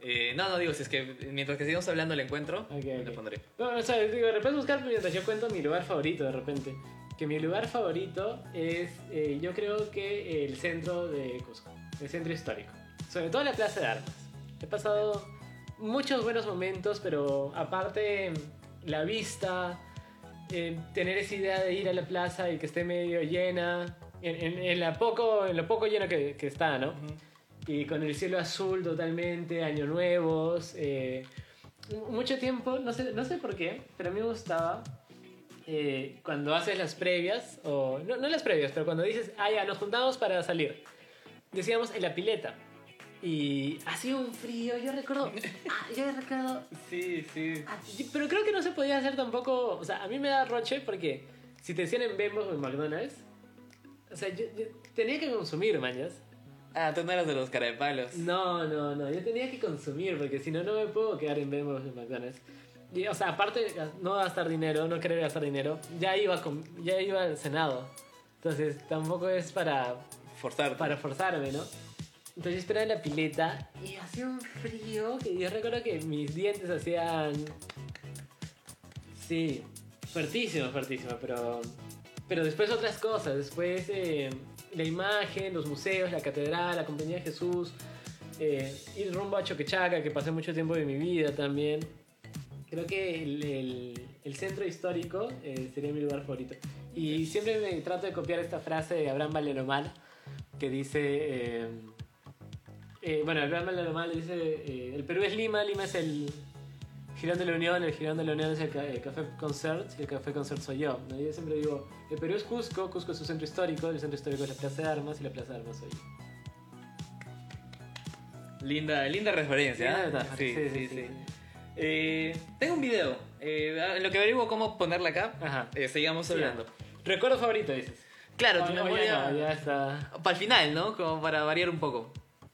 Eh, no, no digo, si es que mientras que sigamos hablando lo encuentro, Ok, lo pondré. No, o sea, digo, de repente buscar mientras yo cuento mi lugar favorito de repente. Que mi lugar favorito es, eh, yo creo que el centro de Cusco, el centro histórico. Sobre todo la Plaza de Armas. He pasado muchos buenos momentos, pero aparte la vista, eh, tener esa idea de ir a la plaza y que esté medio llena, en, en- en la poco, en lo poco lleno que, que está, ¿no? y con el cielo azul totalmente, año nuevos, eh, mucho tiempo, no sé, no sé por qué, pero a mí me gustaba eh, cuando haces las previas, o no, no las previas, pero cuando dices, ah, ya, nos juntamos para salir, decíamos en la pileta. Y hacía un frío, yo recuerdo. Ah, yo recuerdo. Sí, sí. ah, Pero creo que no se podía hacer tampoco. O sea, a mí me da roche porque si te decían en Bembos o en McDonald's, o sea, yo, yo tenía que consumir, mañas. Ah, tú no eras de los cara de palos. No, no, no, yo tenía que consumir porque si no, no me puedo quedar en Bembos o en McDonald's. O sea, aparte de no gastar dinero, no querer gastar dinero, ya iba, con, ya iba al Senado. Entonces, tampoco es para Forzar. para forzarme, ¿no? Entonces yo esperaba en la pileta y hacía un frío que yo recuerdo que mis dientes hacían... Sí, fuertísimo, fuertísimo, pero... Pero después otras cosas, después eh, la imagen, los museos, la catedral, la Compañía de Jesús, eh, ir rumbo a Choquechaca, que pasé mucho tiempo de mi vida también. Creo que el, el- el centro histórico eh, sería mi lugar favorito. Y siempre me trato de copiar esta frase de Abraham Valeromal, que dice... eh, eh, bueno, Abraham Valeromal dice, eh, el Perú es Lima, Lima es el Girón de la Unión, el Girón de la Unión es el, ca- el Café Concert y el Café Concert soy yo. ¿no? Yo siempre digo, el Perú es Cusco, Cusco es su centro histórico, el centro histórico es la Plaza de Armas y la Plaza de Armas soy yo. Linda, linda referencia. Metáfora, Sí, sí, sí. Eh, tengo un video. Eh, en lo que averiguo cómo ponerla acá, Ajá. eh, sigamos hablando. Recuerdo favorito, dices. Claro, Oh, tu no, memoria. no, ya está. Para el final, ¿no? Como para variar un poco.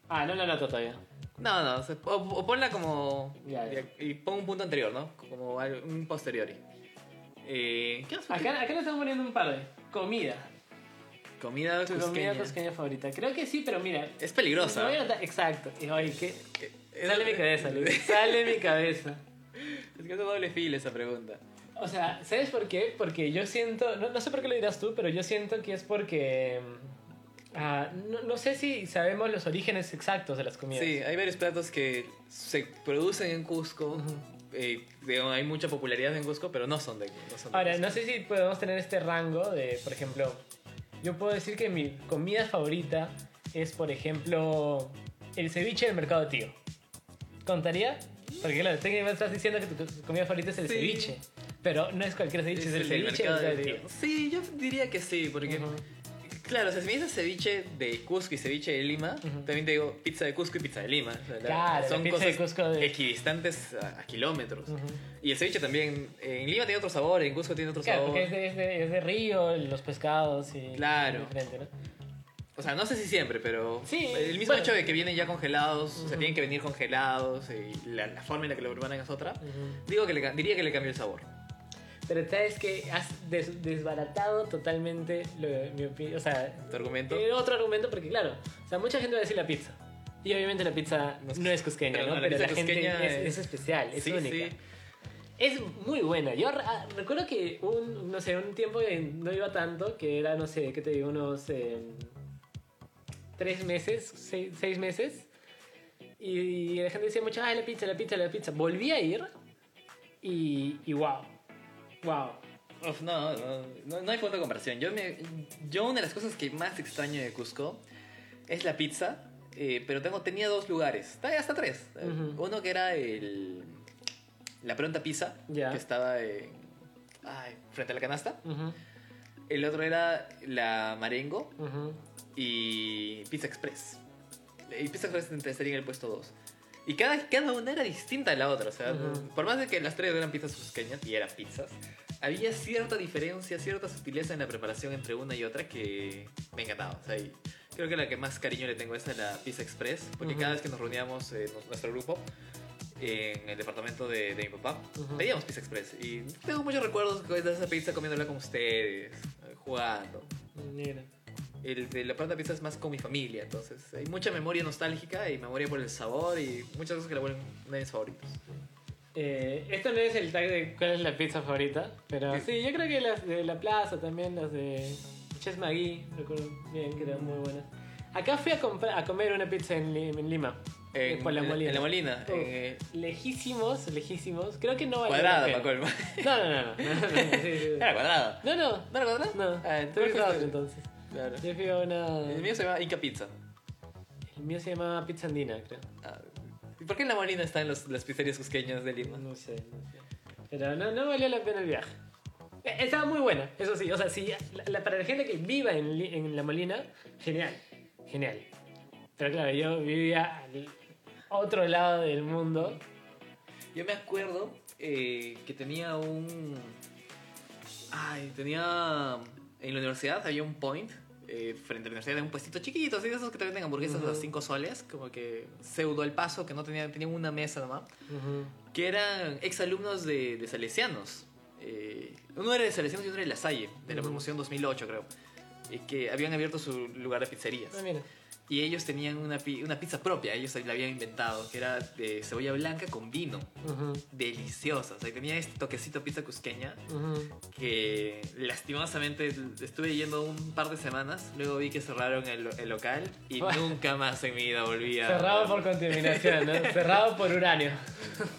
Ah, no lo noto todavía. No, no, o, o ponla como. Ya, ya. Y pon un punto anterior, ¿no? Como un posteriori. Eh, ¿Qué más? Acá, acá le estamos poniendo un par de. Comida. Comida Tu comida cusqueña. cusqueña favorita. Creo que sí, pero mira. Es peligrosa. Exacto. Y, oye, ¿qué? Es- Sale mi cabeza, Luis. Sale mi cabeza. Es que es doble filo esa pregunta. O sea, ¿sabes por qué? Porque yo siento, no, no sé por qué lo dirás tú, pero yo siento que es porque... ah, no, no sé si sabemos los orígenes exactos de las comidas. Sí, hay varios platos que se producen en Cusco. Ujú. eh, digamos, hay mucha popularidad en Cusco, pero no son de, no son de Ahora, Cusco. no sé si podemos tener este rango de, por ejemplo, yo puedo decir que mi comida favorita es, por ejemplo, el ceviche del mercado tío. ¿Contaría? Porque claro, me estás diciendo que tu comida favorita es el Sí. ceviche. Pero no es cualquier ceviche, es, el, ceviche de. Río. Sí, yo diría que sí, porque Ujú. Claro, o sea, si me dices ceviche de Cusco y ceviche de Lima, Ujú. también te digo pizza de Cusco y pizza de Lima. O sea, la- Claro, la son pizza de cosas Cusco de- equidistantes a, a kilómetros. Ujú. Y el ceviche también, en Lima tiene otro sabor, en Cusco tiene otro Claro, sabor. porque es de, es, de, es de río, los pescados y... Claro. diferente, ¿no? O sea, no sé si siempre, pero Sí, el mismo bueno. hecho de que vienen ya congelados, o sea, tienen que venir congelados y la, la forma en la que lo preparan es otra, Ujú. digo que le, diría que le cambió el sabor. Pero sabes que has des- desbaratado totalmente lo, mi opinión. O sea, ¿Tu argumento? eh, otro argumento, porque claro, o sea, mucha gente va a decir la pizza. Y obviamente la pizza No es- no es cusqueña, pero ¿no? la Pero la, gente es, es- es especial, es Sí, única. sí. Es muy buena. Yo ah, recuerdo que un, no sé, un tiempo no iba tanto, que era, no sé, ¿qué te digo? Unos eh, tres meses, seis, seis meses. Y la gente decía mucho, ay, la pizza, la pizza, la pizza. Volví a ir y, y wow. Wow. Uf, no, no, no, no hay punto de comparación. Yo, me, yo una de las cosas que más extraño de Cusco es la pizza, eh, pero tengo, tenía dos lugares, hasta tres. Ujú. Uno que era el, la pronta pizza, Ya. que estaba en- ay, frente a la canasta. Ujú, El otro era la Marengo ujú. y Pizza Express. Y Pizza Express estaría en el puesto 2. Y cada, cada una era distinta de la otra. O sea, Ujú. por más de que las tres eran pizzas cusqueñas y eran pizzas, había cierta diferencia, cierta sutileza en la preparación entre una y otra que me encantaba. O sea, y creo que la que más cariño le tengo es a la Pizza Express, porque Ujú. cada vez que nos reuníamos en nuestro grupo, en el departamento de, de mi papá, Ujú. pedíamos Pizza Express. Y tengo muchos recuerdos de esa pizza comiéndola con ustedes, eh, jugando. Mira. El de la pronta pizza es más con mi familia, entonces hay mucha memoria nostálgica y memoria por el sabor y muchas cosas que la vuelven una de mis favoritos. Eh, esto no es el tag de cuál es la pizza favorita, pero Sí. sí, yo creo que las de la plaza también, las de Ches Magui, recuerdo bien que eran muy buenas. Acá fui a, a comer una pizza en Lima. En, por la Molina. en la Molina. En, eh, lejísimos, lejísimos. Creo que no la para colmo. No, no, no. no. Sí, sí. Era cuadrada. No, no. ¿No era cuadrada? No, Ah, entonces, entonces. Claro. Yo fui a una... El mío se llama Inca Pizza. El mío se llamaba Pizza Andina, creo. Ah, ¿Y por qué en la Molina están los, las pizzerías cusqueñas de Lima? No sé, no sé. Pero no, no valió la pena el viaje. Eh, Estaba muy buena, eso sí. O sea, la- la- para la gente que viva en, en La Molina, genial. Genial. Pero claro, yo vivía al otro lado del mundo. Yo me acuerdo eh, que tenía un. Ay, tenía. En la universidad había un point. eh, frente a la universidad de un puestito chiquito, así de esos que te venden hamburguesas a Ujú. 5 soles, como que pseudo al paso, que no tenía, tenían una mesa nomás, que eran exalumnos de, de Salesianos. Eh, uno era de Salesianos y otro era de La Salle, de la Ujú. promoción 2008, creo. eh, que habían abierto su lugar de pizzerías. Ah, mira. Y ellos tenían una, una pizza propia, ellos la habían inventado, que era de cebolla blanca con vino. Ujú, Deliciosa, o sea, tenía este toquecito pizza cusqueña ujú. que lastimosamente estuve yendo un par de semanas, luego vi que cerraron el, el local y nunca más en mi vida volví a... Cerrado por contaminación, ¿no? Cerrado por uranio.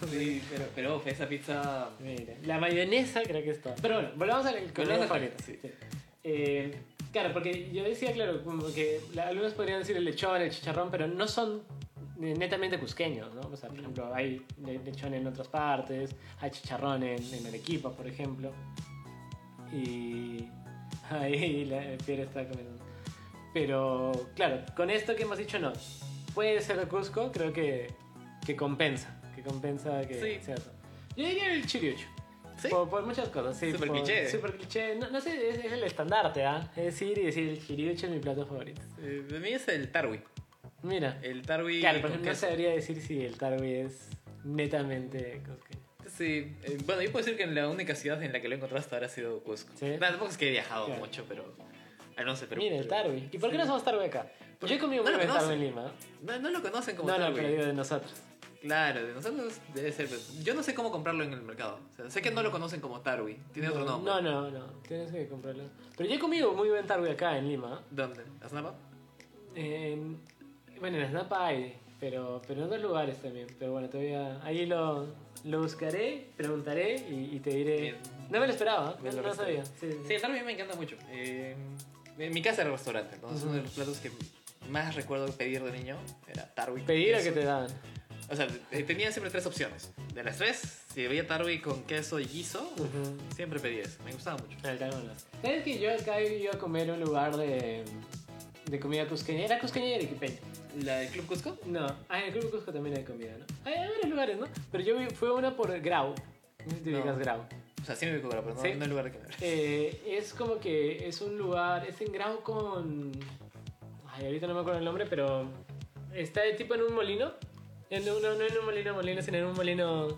Sí, pero, pero esa pizza... Mira, la mayonesa creo que es todo. Pero bueno, volvamos al al favorita. sí. Sí. Eh, claro, porque yo decía, claro, como que algunos podrían decir el lechón, el chicharrón, pero no son netamente cusqueños, ¿no? O sea, por ejemplo, hay le- lechón en otras partes, hay chicharrón en, en Arequipa, por ejemplo. Y ahí la Pierre está comiendo. Pero, claro, con esto que hemos dicho, no. Puede ser de Cusco, creo que, que compensa. Que compensa que Sí. sea eso. Yo diría el chiriucho. ¿Sí? Por, por muchas cosas, sí. Súper por- cliché. Súper cliché. No, no sé, es, es el estandarte, ¿ah? Es ir y decir el chiriucho es mi plato favorito. Eh, de mí es el tarwi. Mira. El tarwi claro, pero no sabría decir si el tarwi es netamente cusqueño. Sí, eh, bueno, yo puedo decir que la única ciudad en la que lo he encontrado hasta ahora ha sido Cusco. Sí. No, tampoco es que he viajado Claro. mucho, pero... ah, no sé, pero... Mira, el tarwi. ¿Y por qué Sí. no somos tarwi acá? Yo he comido No muy tarwi en Lima. No, no lo conocen como No, no, tarwi. pero digo de nosotros. Claro, de nosotros debe ser. Yo no sé cómo comprarlo en el mercado. O sea, sé que no lo conocen como Tarwi. Tiene no, otro nombre. No, no, no. Tienes que comprarlo. Pero yo he comido muy buen tarwi acá en Lima. ¿Dónde? ¿Aznapa? En- bueno, en Snapa hay, pero, pero en otros lugares también. Pero bueno, todavía ahí lo, lo buscaré, preguntaré y, y te diré. Bien. No me lo esperaba, no, lo no sabía. Sí, sí. Sí, el Tarwi me encanta mucho. Eh, en mi casa era restaurante. Entonces, uno de los platos que más recuerdo pedir de niño era Tarwi. Pedir a que te daban. O sea, eh, tenía siempre tres opciones. De las tres, si veía Tarwi con queso y guiso, Ujú. siempre pedía eso. Me gustaba mucho. El no. ¿Sabes que yo acá iba a comer en un lugar de, de comida cusqueña? Era cusqueña y arequipeña. ¿La del Club Cusco? No, ah, en el Club Cusco también hay comida, ¿no? Hay, hay varios lugares, ¿no? Pero yo fui a una por Grau. No te No. ubicas Grau. O sea, sí me ubico ahora, pero no, Sí. no el lugar de comer. Eh, es como que es un lugar, es en Grau con... Ay, ahorita no me acuerdo el nombre, pero está de tipo en un molino. En un- no, no en un molino molino, sino en un molino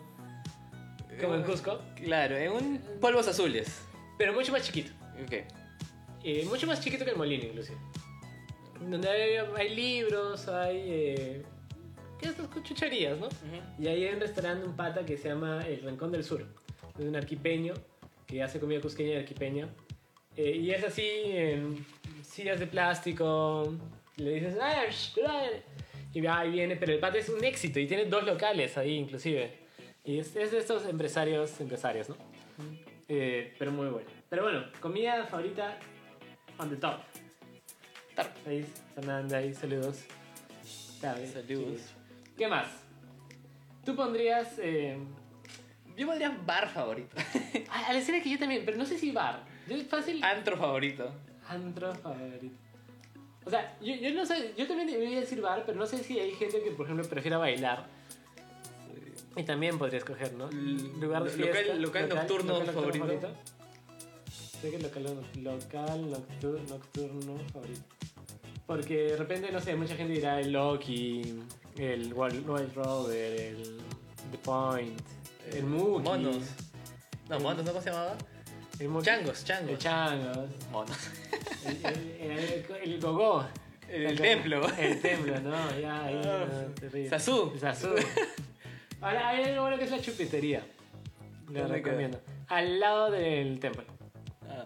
como en Cusco, Claro, en un polvos azules. pero mucho más chiquito. Ok. Eh, mucho más chiquito que el molino, inclusive. Donde hay, hay libros, hay... Eh, ¿Qué estas chucherías, no? Y ahí hay un restaurante, un pata que se llama El Rincón del Sur. Es un arquipeño que hace comida cusqueña y arquipeña. Eh, y es así, en sillas de plástico. Le dices, "Ah, ah", y va ahí viene, pero el pata es un éxito y tiene dos locales ahí, inclusive. Y es, es de estos empresarios, empresarios, ¿no? Eh, pero muy bueno. Pero bueno, comida favorita on the top. Tarwi. Ahí, Fernanda, ahí, saludos. Sabe, Saludos. sí. ¿Qué más? Tú pondrías. Eh, Yo pondría bar favorito. a a la escena que yo también, pero no sé si bar. Yo es fácil. Antro favorito. Antro favorito. O sea, yo, yo no sé, yo también debería decir bar, pero no sé si hay gente que, por ejemplo, prefiera bailar. Y también podría escoger, ¿no? L- Lugar de local- nocturno favorito. Sé que local, local nocturno, nocturno favorito. Porque de repente, no sé, mucha gente dirá el Loki, el Wild Wild Rover, el The Point, el Mookie. Monos. No, monos, ¿no? ¿Cómo se llamaba? El. Changos, changos. El Changos. Monos. El, el, el, el Gogó. El templo. El templo, no, ya, ahí, Ah, no, terrible. Sazú. El Sazú. Ahora, hay algo bueno que es la chupitería. Lo ¿Dónde recomiendo. Al lado del templo. Ah.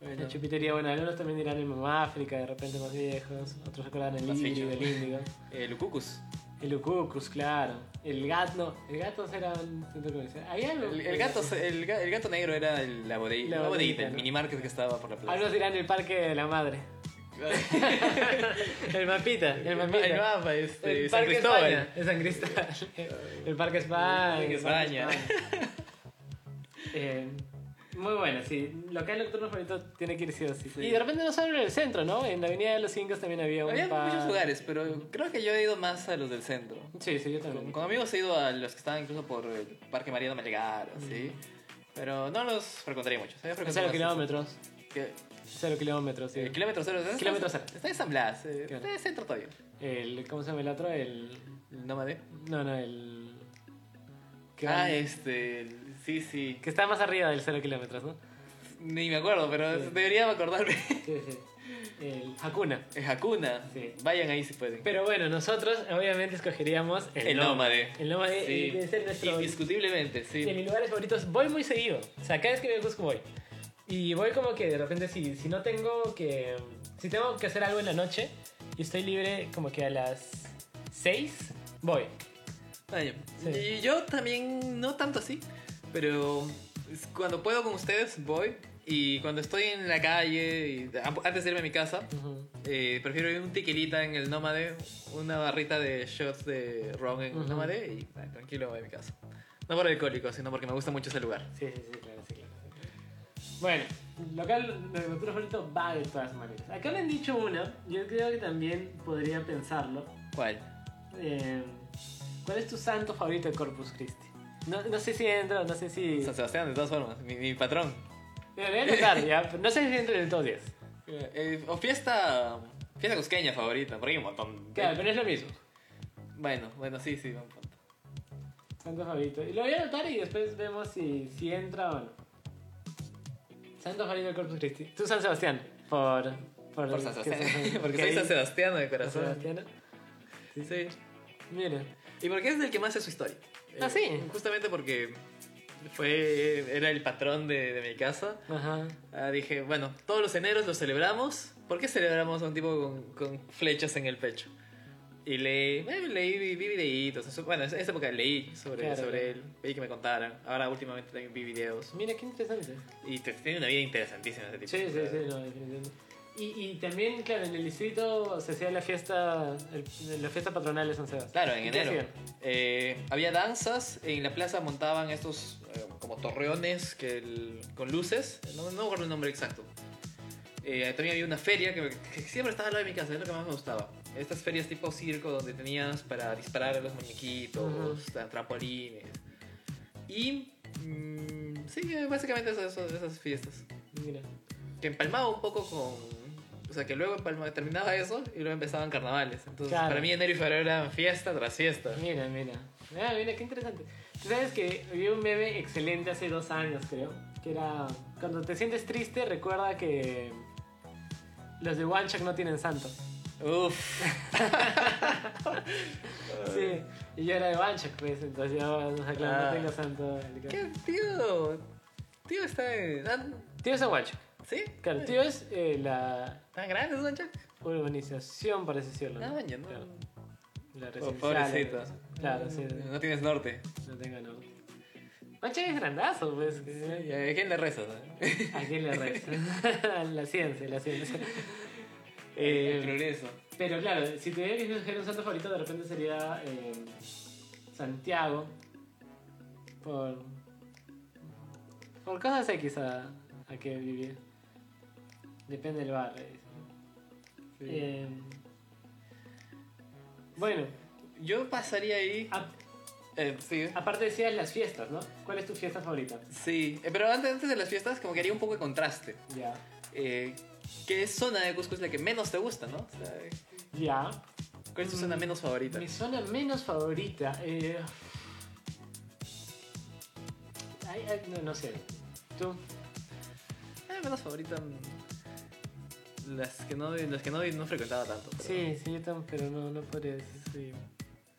La chupitería, bueno, algunos también dirán el Mamá África, de repente más viejos. Otros recordarán el fecho. el índigo. El Ucucus. El Ucucus, claro. El gato, el gato era un centro comercial. Había algo. El, el gato, el, ga- el gato negro era el- la bodeguita, La bodeguita, el ¿no? minimarket que estaba por la plaza. Algunos dirán el parque de la madre. el mapita, el mapita. El mapa, este, El San Parque Cristóbal. España, el San Cristóbal. El Parque España. El Parque España. España. Eh, Muy bueno, sí. Local nocturno favorito tiene que ir sí o sí. Sí. Y de repente no solo en el centro, ¿no? En la Avenida de los Incas también había un Había par. muchos lugares, pero creo que yo he ido más a los del centro. Sí, sí, yo también. con amigos he ido a los que estaban incluso por el Parque Mariano Melgar, así. Pero no los frecuentaría mucho. Cero kilómetros. el- que- Cero kilómetros, sí. eh, kilómetro cero. está- Kilómetro cero. Está en San Blas. eh, Claro. Está en centro todavía. El, ¿Cómo se llama el otro? El... El nómade. No, no, el... Que, Ah, este. el- Sí, sí. que está más arriba del cero kilómetros, ¿no? Ni me acuerdo, pero Sí. debería acordarme. Sí, sí. El Hakuna. Es Hakuna. Sí. Vayan ahí si pueden. Pero bueno, nosotros obviamente escogeríamos el, El nómade. El nómade Sí. debe ser nuestro... Indiscutiblemente, sí. de mis lugares favoritos. Voy muy seguido. O sea, cada vez que me Cusco voy. Y voy como que de repente si, si no tengo que... Si tengo que hacer algo en la noche y estoy libre como que a las 6, voy. Vaya. Sí. Y yo también, no tanto así, pero cuando puedo con ustedes voy. Y cuando estoy en la calle, y antes de irme a mi casa, Ujú. eh, prefiero ir un tequilita en el Nómade, una barrita de shots de ron en el Ujú. Nómade y tranquilo voy a mi casa. No por alcohólico, sino porque me gusta mucho ese lugar. Sí, sí, sí, claro, sí, claro. Bueno, local de cultura favorito va de todas maneras. Acá me han dicho una, yo creo que también podría pensarlo. ¿Cuál? Eh, ¿Cuál es tu santo favorito de Corpus Christi? No, no sé si entra, no sé si... San Sebastián, de todas formas, mi, mi patrón. Me voy a anotar, ya. No sé si entra en el top 10. Eh, o fiesta, fiesta cusqueña favorita, porque hay un montón. Claro, pero es lo mismo. Bueno, bueno, sí, sí, un punto. Santo favorito. Y lo voy a anotar y después vemos si, si entra o no. Santo favorito de Corpus Christi. Tú San Sebastián. Por... Por, Por San Sebastián, porque soy San Sebastián de San corazón. Sebastián. Sí. Mira. Y porque es el que más hace su historia. Ah, sí. Justamente porque fue era el patrón de, de mi casa. Ajá. Ah, dije, bueno, todos los eneros los celebramos. ¿Por qué celebramos a un tipo con, con flechas en el pecho? Y leí, eh, leí, vi, vi videitos. eso- Bueno, en esa época leí sobre, Claro, sobre claro. él. Pedí que me contaran. Ahora últimamente también vi videos. Mira, qué interesante. Y tiene una vida interesantísima ese tipo. Sí, sí, sí, no, definitivamente. Y, y también, claro, en el distrito se hacía la fiesta, el- la fiesta patronal de San Sebastián. Claro, en ¿Y qué enero. Eh, había danzas, en la plaza montaban estos eh, como torreones que el- con luces, no, no recuerdo el nombre exacto. Eh, también había una feria que, que siempre estaba al lado de mi casa, es lo que más me gustaba. Estas ferias tipo circo donde tenías para disparar a los muñequitos, Ujú. tra- trampolines. Y mm, sí, básicamente esas- esas fiestas. Mira. Que empalmaba un poco con... O sea, que luego empalma- terminaba eso y luego empezaban carnavales. Entonces, Claro. para mí enero y febrero eran fiesta tras fiesta. Mira, mira. Ah, mira, qué interesante. Tú sabes que vi un meme excelente hace dos años, creo. Que era, cuando te sientes triste, recuerda que los de Shot no tienen santo. Uf. Sí, y yo era de Shot, pues, entonces yo, o sea, claro, Ah. no tengo santo. ¿Qué tío? Tío está en... Tío es One Shot. ¿Sí? Claro, tío es eh, la ¿Tan grande es Sancho? urbanización, así decirlo. Ya no. Claro. La Oh, residencial. pobrecito. Claro, sí. No tienes norte. No tengo no. Mancha es grandazo, pues. ¿Y ¿A quién le rezas? no? ¿A quién le reza? la ciencia, la ciencia. El Eh, progreso. pero claro, si tuviera que escoger un santo favorito, de repente sería eh, Santiago. Por. Por cosas X a, a que vivir. Depende del barrio. dice. Eh, bueno, Yo pasaría ahí... a- Eh, sí. aparte decías las fiestas, ¿no? ¿Cuál es tu fiesta favorita? Sí. Eh, Pero antes, antes de las fiestas, como que haría un poco de contraste. Ya. Eh, ¿Qué zona de Cusco es la que menos te gusta, no? O sea, Ya. ¿Cuál es tu zona Mm, menos favorita? Mi zona menos favorita. Eh... ay, ay, no, no sé. ¿Tú? Eh, menos favorita... Las que no, las que no, no frecuentaba tanto. pero- Sí, sí, yo también, pero no, no podría decir. Sí.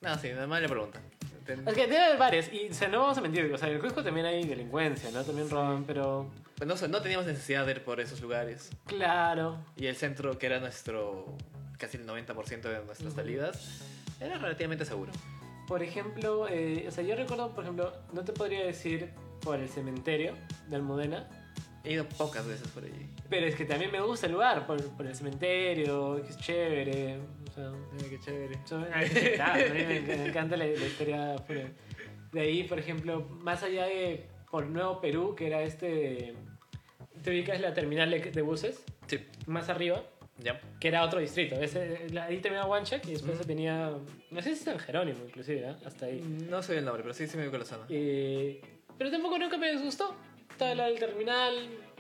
No, sí, nada más le pregunta. Ten- Es que debe haber varias. Y o sea, no vamos a mentir. O sea, en el Cusco también hay delincuencia, ¿no? También roban, pero. Pues no, no teníamos necesidad de ir por esos lugares. Claro. Y el centro, que era nuestro. casi el 90% de nuestras Ujú. salidas, era relativamente seguro. Por ejemplo, eh, o sea, yo recuerdo, por ejemplo, no te podría decir por el cementerio de Almudena. He ido pocas veces por allí. Pero es que también me gusta el lugar, por, por el cementerio, que es chévere. O sea, Ay, qué chévere. Yo- claro, a mí me, me encanta la, la historia. fuera. De ahí, por ejemplo, más allá de por Nuevo Perú, que era este... Te ubicas la terminal de, de buses, Sí. más arriba, Ya. que era otro distrito. Ese, la- ahí terminaba Wanchek y después se tenía... No sé si San Jerónimo, inclusive, ¿eh? hasta ahí. No sé el nombre, pero sí, sí me ubico la zona. Eh, pero tampoco nunca me disgustó. Estaba al lado del terminal,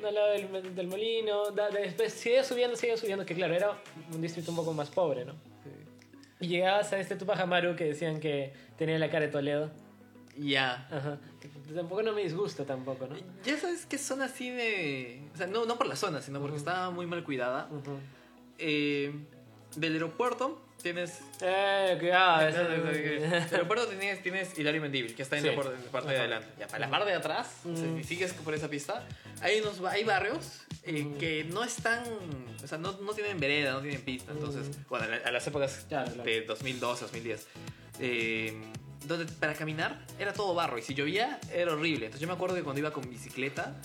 al lado del, del molino. da- de- después sigue subiendo, sigue subiendo, que claro, era un distrito un poco más pobre, ¿no? Y llegabas a este Tupac Amaru que decían que tenía la cara de Toledo. Ya. Ajá. Tampoco no me disgusta tampoco, ¿no? Ya sabes que zona así me... O sea, no, no por la zona, sino porque Ujú. estaba muy mal cuidada. Ujú. Eh, del aeropuerto tienes... Eh, cuidado. No, no, Del aeropuerto tienes, tienes Hilario Mendívil, que está en Sí. la, por- en la parte de adelante. Ya, para la parte de atrás, o sea, si sigues por esa pista, hay, unos, hay barrios eh, Mm. que no están... O sea, no, no tienen vereda, no tienen pista. Entonces, Mm. bueno, a, la- a las épocas Claro, claro. de 2012, 2010. eh, donde para caminar era todo barro y si llovía era horrible. Entonces yo me acuerdo que cuando iba con bicicleta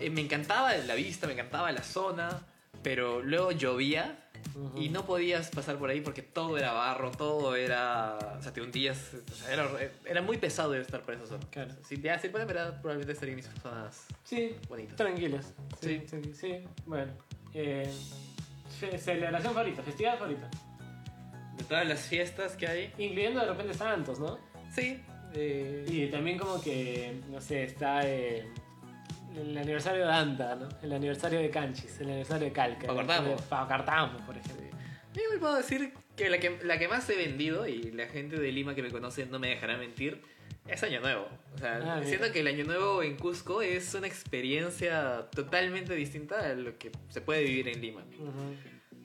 eh, me encantaba la vista, me encantaba la zona, pero luego llovía Y no podías pasar por ahí porque todo era barro, todo era... O sea, te hundías, o sea, era, era muy pesado de estar por esa zona. Claro. Si te hace pueden ver, probablemente estaría en mis zonas Sí, bonitas. tranquilas. Sí, Sí. sí, sí. Bueno. Eh, celebración favorita, festividad favorita. De todas las fiestas que hay, Incluyendo de repente Santos, ¿no? sí. eh, Y también como que, no sé, está eh, el aniversario de Anta, ¿no? El aniversario de Canchis, el aniversario de Calca. el Pacartamo. aniversario de Pacartamo, por ejemplo. Yo igual puedo decir que la, que la que más he vendido, y la gente de Lima que me conoce no me dejará mentir, es Año Nuevo. O sea, Ah, mira. siento que el Año Nuevo en Cusco es una experiencia totalmente distinta a lo que se puede vivir en Lima. Ujú.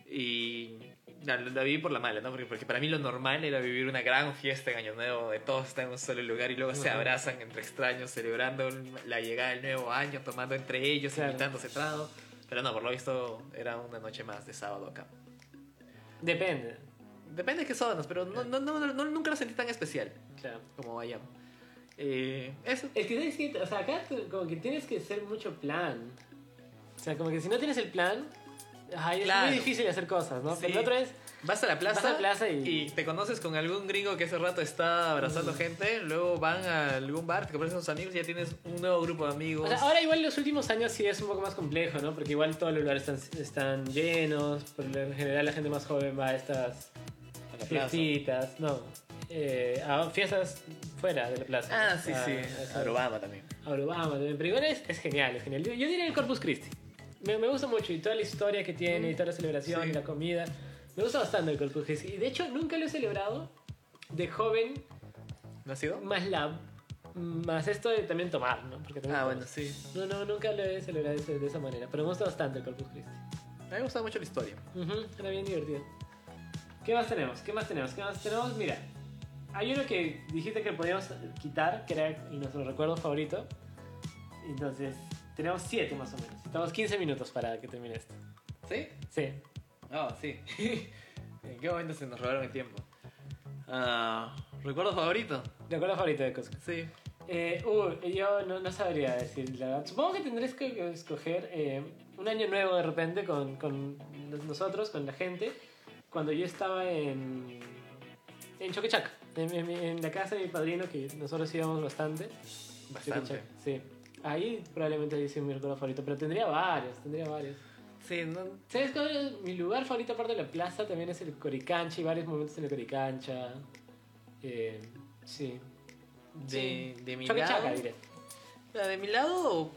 Y la, la viví por la mala, ¿no? Porque, porque para mí lo normal era vivir una gran fiesta en Año Nuevo, de todos están en un solo lugar y luego se Ajá. abrazan entre extraños, celebrando la llegada del nuevo año, tomando entre ellos, Claro. invitándose trago. Pero no, por lo visto era una noche más de sábado acá. Depende, Depende de qué zonas, pero no, no, no, no- nunca lo sentí tan especial claro. como Bayam. Eh, eso. Es que, ¿sabes qué? O sea, acá como que tienes que hacer mucho plan. O sea, como que si no tienes el plan, ay, es Claro. muy difícil hacer cosas, ¿no? Sí. Pero el otro es, Vas a la plaza, Vas a la plaza y- te conoces con algún gringo que hace rato está abrazando Mm. gente, luego van a algún bar, te conocen sus amigos y ya tienes un nuevo grupo de amigos. O sea, ahora igual los últimos años sí es un poco más complejo, ¿no? Porque igual todos los lugares están, están llenos, por lo general la gente más joven va a estas A la plaza. fiestitas, no, eh, a fiestas fuera de la plaza. Ah, sí, A- sí. a A Urubamba también. a Urubamba también, pero igual es, es genial, es genial. Yo, yo diría el Corpus Christi. Me, me gusta mucho y toda la historia que tiene, y toda la celebración, Sí. y la comida. Me gusta bastante el Corpus Christi. Y de hecho nunca lo he celebrado de joven, ¿No ha sido? más la... Más esto de también tomar, ¿no? Porque también Ah, tomas. bueno, sí. No, no, nunca lo he celebrado de, de esa manera, pero me gusta bastante el Corpus Christi. A mí me gusta mucho la historia. Ujú, era bien divertido. ¿Qué más tenemos? ¿Qué más tenemos? ¿Qué más tenemos? Mira, hay uno que dijiste que podíamos quitar, que era nuestro recuerdo favorito. Entonces, tenemos 7 más o menos. Estamos 15 minutos para que termine esto. ¿Sí? Sí. Ah, sí. ¿En qué momento se nos robaron el tiempo? Ah, ¿Recuerdo favorito? Recuerdo favorito de Cusco. Sí. Eh, uh, yo no, no sabría decir la verdad. Supongo que tendréis que escoger eh, un año nuevo de repente con, con nosotros, con la gente, cuando yo estaba en, en Choquechaca, en, en- en la casa de mi padrino, que nosotros íbamos bastante. Bastante. Sí. Ahí probablemente dice mi recuerdo favorito, pero tendría varios, tendría varios. Sí, no, ¿Sabes cuál es mi lugar favorito aparte de la plaza? También es el Coricancha y varios momentos en el Coricancha. Eh, sí. de, de mi lado. diré. Ah, De mi lado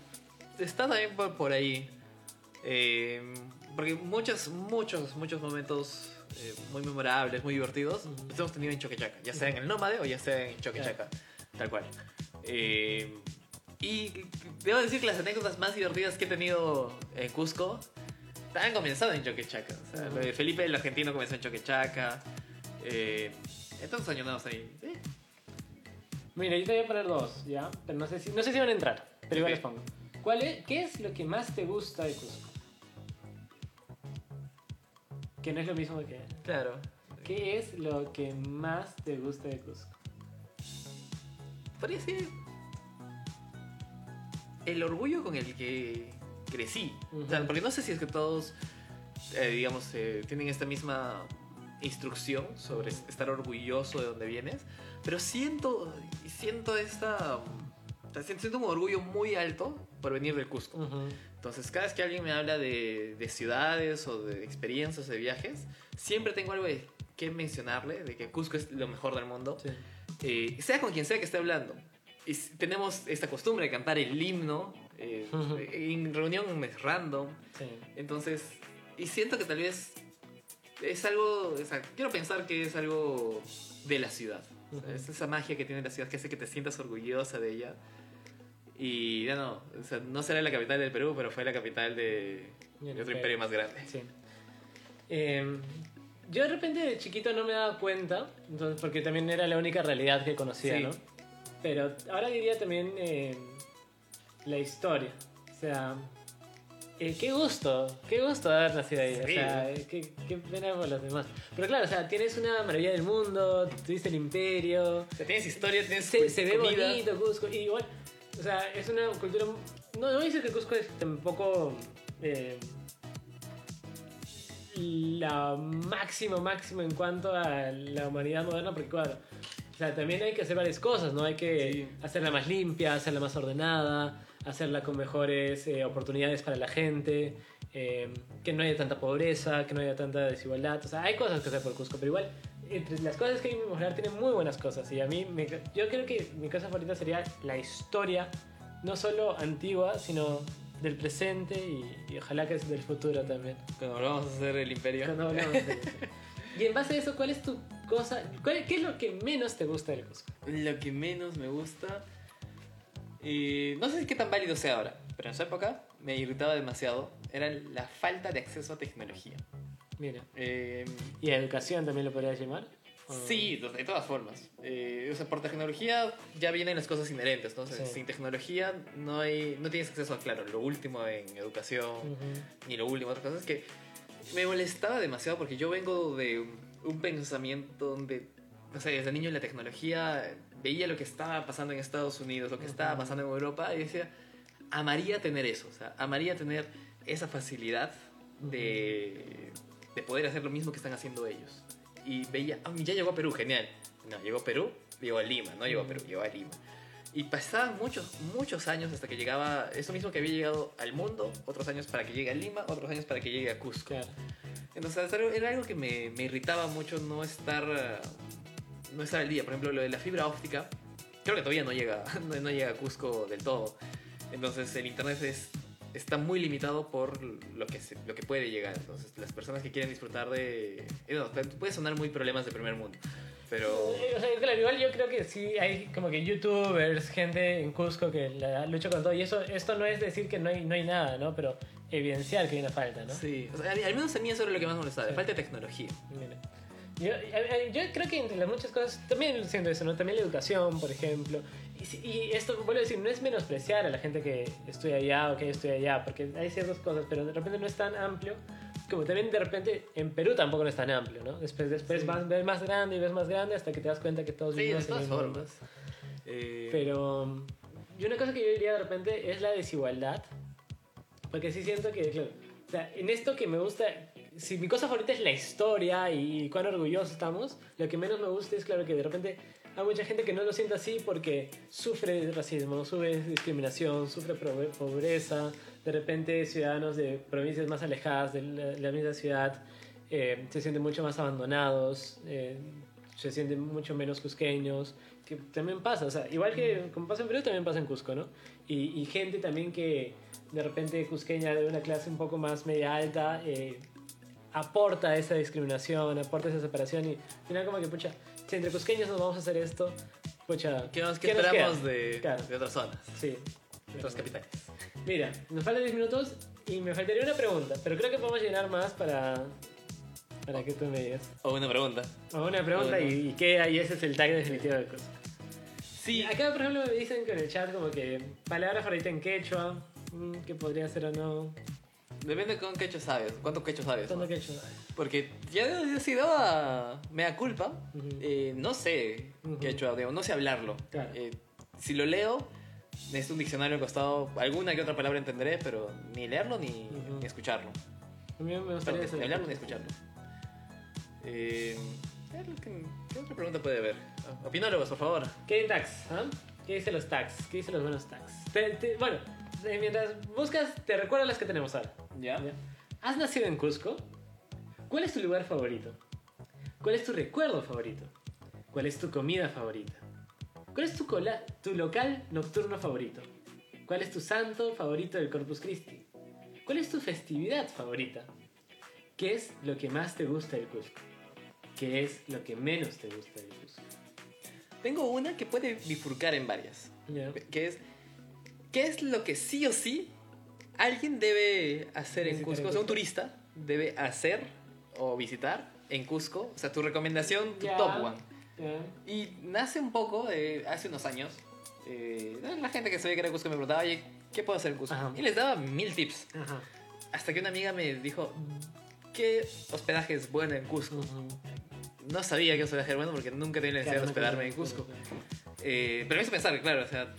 está también por, por ahí. Eh, porque muchos, muchos, muchos momentos eh, muy memorables, muy divertidos, los hemos tenido en Choquechaca. Ya sea en el Nómade o ya sea en Choquechaca. Tal cual. Eh, y debo decir que las anécdotas más divertidas que he tenido en Cusco han comenzado en Choquechaca. O sea, lo de Felipe el argentino comenzó en Choquechaca. Eh, entonces ahí. Eh, Mira, yo te voy a poner dos, ¿ya? Pero no sé si, no sé si van a entrar, pero igual les pongo. ¿Cuál es, ¿Qué es lo que más te gusta de Cusco? Que no es lo mismo que... claro. ¿Qué es lo que más te gusta de Cusco? podría ser el orgullo con el que crecí. O sea, Ujú. porque no sé si es que todos, eh, digamos, eh, tienen esta misma instrucción sobre estar orgulloso de donde vienes, pero siento, siento esta, siento un orgullo muy alto por venir del Cusco. Ujú. Entonces, cada vez que alguien me habla de, de ciudades o de experiencias, de viajes, siempre tengo algo de que mencionarle, de que Cusco es lo mejor del mundo. Sí. Eh, sea con quien sea que esté hablando. Tenemos esta costumbre de cantar el himno eh, en reunión random. Sí. Entonces, y siento que tal vez es algo, o sea, quiero pensar que es algo de la ciudad. O sea, Ujú. Es esa magia que tiene la ciudad que hace que te sientas orgullosa de ella. Y ya no, o sea, no será la capital del Perú, pero fue la capital de, otro imperio. más grande. Sí. Eh, yo de repente de chiquito no me daba cuenta, entonces, porque también era la única realidad que conocía, Sí. ¿no? Pero ahora diría también eh, la historia. O sea, eh, qué gusto, qué gusto haber nacido ahí. Sí. O sea, eh, qué, qué pena por los demás. Pero claro, o sea, tienes una maravilla del mundo, tuviste el imperio, O sea, tienes historia, tienes se, se ve bonito Cusco. Y igual, o sea, es una cultura. No, no dice que Cusco es tampoco. eh, la máximo, máximo en cuanto a la humanidad moderna, porque claro. O sea, también hay que hacer varias cosas, ¿no? Hay que Sí. hacerla más limpia, hacerla más ordenada, hacerla con mejores eh, oportunidades para la gente, eh, que no haya tanta pobreza, que no haya tanta desigualdad. O sea, hay cosas que hacer por Cusco, pero igual, entre las cosas que hay que mejorar, tiene muy buenas cosas. Y a mí, me- yo creo que mi cosa favorita sería la historia, no solo antigua, sino del presente y, y ojalá que es del futuro también. Cuando volvamos a hacer el imperio. Cuando hablamos de eso. Y en base a eso, ¿cuál es tu cosa? cuál- ¿Qué es lo que menos te gusta del Cusco? Lo que menos me gusta. eh, no sé qué tan válido sea ahora, pero en su época me irritaba demasiado. Era la falta de acceso a tecnología. Mira. Eh, ¿Y a educación también lo podrías llamar? ¿O- sí, de todas formas. Eh, o sea, por tecnología ya vienen las cosas inherentes, ¿no? O sea, Sí. Sin tecnología no, hay, no tienes acceso a, claro, lo último en educación, Ujú. ni lo último, otras cosas que me molestaba demasiado porque yo vengo de un, pensamiento donde, no sé, desde niño la tecnología veía lo que estaba pasando en Estados Unidos, lo que estaba pasando en Europa y decía, amaría tener eso, o sea, amaría tener esa facilidad de, de poder hacer lo mismo que están haciendo ellos. Y veía, ah, ya llegó a Perú, genial. No, llegó a Perú, llegó a Lima, no llegó a Perú, llegó a Lima. Y pasaban muchos, muchos años hasta que llegaba, eso mismo que había llegado al mundo, otros años para que llegue a Lima, otros años para que llegue a Cusco. Claro. Entonces era- algo que me, me irritaba mucho no estar, no estar al día. Por ejemplo, lo de la fibra óptica, creo que todavía no llega, no, no llega a Cusco del todo. Entonces el internet es, está muy limitado por lo que, se- lo que puede llegar. Entonces las personas que quieren disfrutar de... eh, no, puede sonar muy problemas de primer mundo, pero... Eh, O sea, claro, igual yo creo que sí hay como que youtubers, gente en Cusco que la lucha con todo. Y eso, esto no es decir que no hay, no hay nada, ¿no? Pero evidenciar que hay una falta, ¿no? Sí, o sea, al menos a mí eso era lo que más me molestaba, Sí. falta de tecnología. Mira. Yo, yo creo que entre las muchas cosas, también siento eso, ¿no? También la educación, por ejemplo. Y, y esto, vuelvo a decir, no es menospreciar a la gente que estudia allá o que estudia allá, porque hay ciertas cosas, pero de repente no es tan amplio. Como también de repente en Perú tampoco no es tan amplio, ¿no? Después, después Sí. vas, ves más grande y ves más grande hasta que te das cuenta que todos Sí, de vivimos en todas el mundo. formas. Eh, Pero. Y una cosa que yo diría de repente es la desigualdad. Porque sí siento que, claro, o sea, en esto que me gusta. Si mi cosa favorita es la historia y cuán orgullosos estamos, lo que menos me gusta es, claro, que de repente hay mucha gente que no lo siente así porque sufre de racismo, sufre discriminación, sufre pobre- pobreza. De repente, ciudadanos de provincias más alejadas de la, la misma ciudad eh, se sienten mucho más abandonados, eh, se sienten mucho menos cusqueños, que también pasa, o sea, igual que como pasa en Perú, también pasa en Cusco, ¿no? Y, y gente también que de repente cusqueña de una clase un poco más media alta eh, aporta esa discriminación, aporta esa separación y al final como que, pucha, si entre cusqueños nos vamos a hacer esto, pucha, ¿Qué, más- qué nos esperamos queda? de, Claro. de otras zonas, Sí. de otras capitales? Mira, nos faltan 10 minutos y me faltaría una pregunta, pero creo que podemos llenar más para, para que tú me digas. O una pregunta. O una pregunta Bueno. y, y queda, y ese es el tag definitivo de cosas. Sí, Acá, por ejemplo, me dicen que en el chat como que palabra favorita en quechua, mm, que podría ser o no. Depende con quechua sabes, cuánto quechua sabes. ¿Cuándo ¿no? quechua? Porque ya he decidido a mea culpa, Ujú. eh, no sé quechua, digo, no sé hablarlo. Claro. Eh, si lo leo, necesito un diccionario al costado, alguna que otra palabra entenderé, pero ni leerlo ni, Ujú. ni escucharlo. A mí me gustaría ni hablarlo ni escucharlo. Eh, ¿qué, qué otra pregunta puede haber? Opinólogos, por favor. Kevin Tax, ¿ah? ¿Qué dicen los tags? ¿Qué dicen los buenos tags? Te- te- bueno, eh, mientras buscas, te recuerdo las que tenemos ahora. ¿Ya? ¿Ya? ¿Has nacido en Cusco? ¿Cuál es tu lugar favorito? ¿Cuál es tu recuerdo favorito? ¿Cuál es tu comida favorita? ¿Cuál es tu, cola- tu local nocturno favorito? ¿Cuál es tu santo favorito del Corpus Christi? ¿Cuál es tu festividad favorita? ¿Qué es lo que más te gusta del Cusco? ¿Qué es lo que menos te gusta del Cusco? Tengo una que puede bifurcar en varias. Que es. ¿Qué es lo que sí o sí alguien debe hacer en Cusco? en O sea, un turista debe hacer o visitar en Cusco. O sea, tu recomendación, tu top one. Y nace un poco de hace unos años. eh, la gente que sabía que era Cusco me preguntaba, oye, ¿qué puedo hacer en Cusco? Ajá. Y les daba mil tips. Ajá. Hasta que una amiga me dijo, ¿qué hospedaje es bueno en Cusco? No sabía que hospedaje era bueno porque nunca tenía la necesidad de hospedarme en claro, Cusco. claro. Eh, pero me hizo pensar, claro, o sea,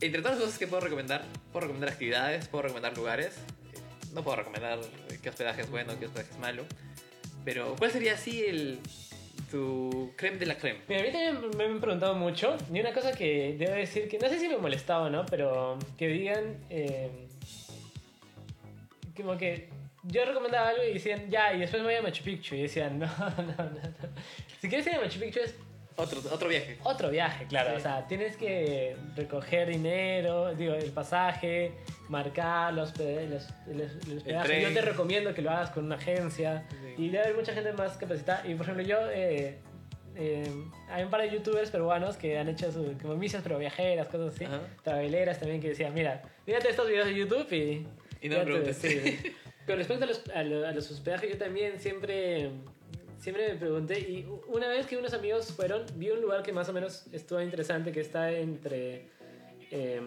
entre todas las cosas que puedo recomendar, puedo recomendar actividades, puedo recomendar lugares. No puedo recomendar qué hospedaje es bueno, qué hospedaje es malo. Pero, ¿cuál sería así el tu creme de la creme? Mira, a mí también me han preguntado mucho. Y una cosa que debo decir que no sé si me molestaba o no, pero que digan. eh, como que yo recomendaba algo y decían, ya, y después me voy a Machu Picchu. Y decían, no, no, no. no. Si quieres ir a Machu Picchu es Otro, otro viaje. otro viaje, claro. Sí. O sea, tienes que recoger dinero, digo, el pasaje, marcar los, los, los- hospedaje. tren. Yo te recomiendo que lo hagas con una agencia. Sí. Y debe haber mucha gente más capacitada. Y por ejemplo, yo. eh, eh, hay un par de youtubers peruanos que han hecho su, como misas pero viajeras, cosas así. Ajá. Traveleras también que decían, mira, mírate estos videos de YouTube y... Y no me te- preguntes. sí. Con respecto a los, a, lo- a los hospedajes, yo también siempre, siempre me pregunté. Y una vez que unos amigos fueron, vi un lugar que más o menos estuvo interesante, que está entre. eh,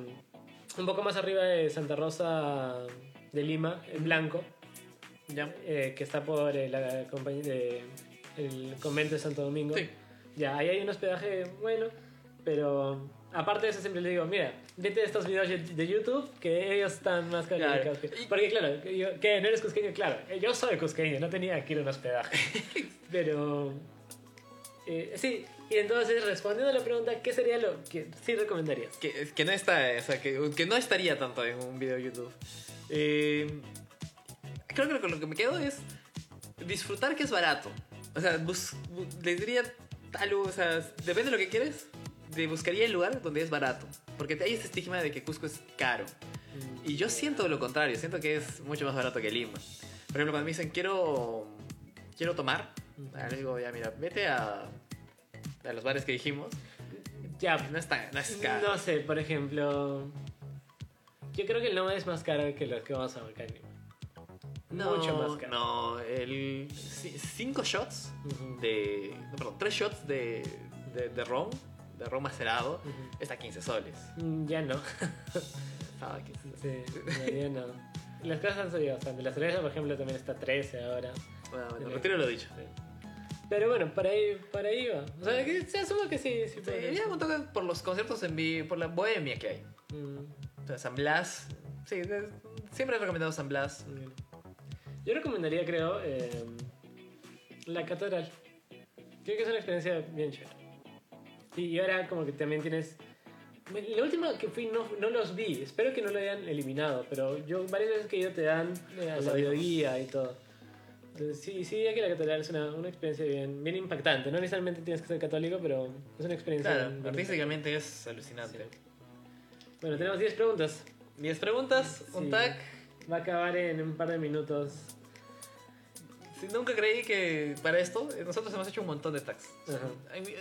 un poco más arriba de Santa Rosa de Lima, en blanco, Ya. eh, que está por eh, la compañía de, el convento de Santo Domingo. Sí. Ya, ahí hay un hospedaje bueno, pero aparte de eso siempre le digo, mira, vete estos videos de YouTube que ellos están más calificados. Claro. que-". Porque claro, que. ¿No eres cusqueño? Claro, yo soy cusqueño, no tenía que ir a un hospedaje. pero... eh, sí, y entonces respondiendo a la pregunta, ¿qué sería lo que sí recomendarías? Que, que no está, o sea, que, que no estaría tanto en un video de YouTube. Eh, creo que con lo que me quedo es disfrutar que es barato. O sea, bus- bu- les diría tal, o sea, depende de lo que quieres, te buscaría el lugar donde es barato. Porque hay este estigma de que Cusco es caro. Y yo siento lo contrario, siento que es mucho más barato que Lima. Por ejemplo, cuando me dicen quiero, quiero tomar, les digo, ya mira, vete a, a los bares que dijimos. Ya, No es, tan, no es caro. no sé, por ejemplo... Yo creo que el Noma es más caro que los que vamos a acá en Lima. Mucho más caro. No, el ci- cinco shots Ujú. de. No, perdón, tres shots de, de, de ron, de ron macerado, Ujú. está a 15 soles. Mm, Ya no. Estaba a 15 soles. Sí, ya, ya no. Las cosas han subido bastante. La cerveza, por ejemplo, también está a 13 ahora. Bueno, bueno, retiro lo dicho. Pero bueno, para ahí, para ahí va. O sea, que se asume que sí, sí. Sí, un toque por los conciertos en vivo, por la bohemia que hay. Mm, O sea, San Blas. Sí, siempre he recomendado San Blas. bien. Yo recomendaría, creo, eh, la catedral. Creo que es una experiencia bien chévere. Y, y ahora como que también tienes... La última que fui no, no los vi, espero que no lo hayan eliminado, pero yo varias veces que ido te dan eh, la videoguía y todo. Entonces, sí, sí, diría que la catedral es una, una experiencia bien, bien impactante. No necesariamente tienes que ser católico, pero es una experiencia Claro, bien- artísticamente es alucinante. impactante. Bueno, tenemos 10 preguntas. 10 preguntas, un Sí. tag. Va a acabar en un par de minutos. Sí, nunca creí que para esto eh, nosotros hemos hecho un montón de tags.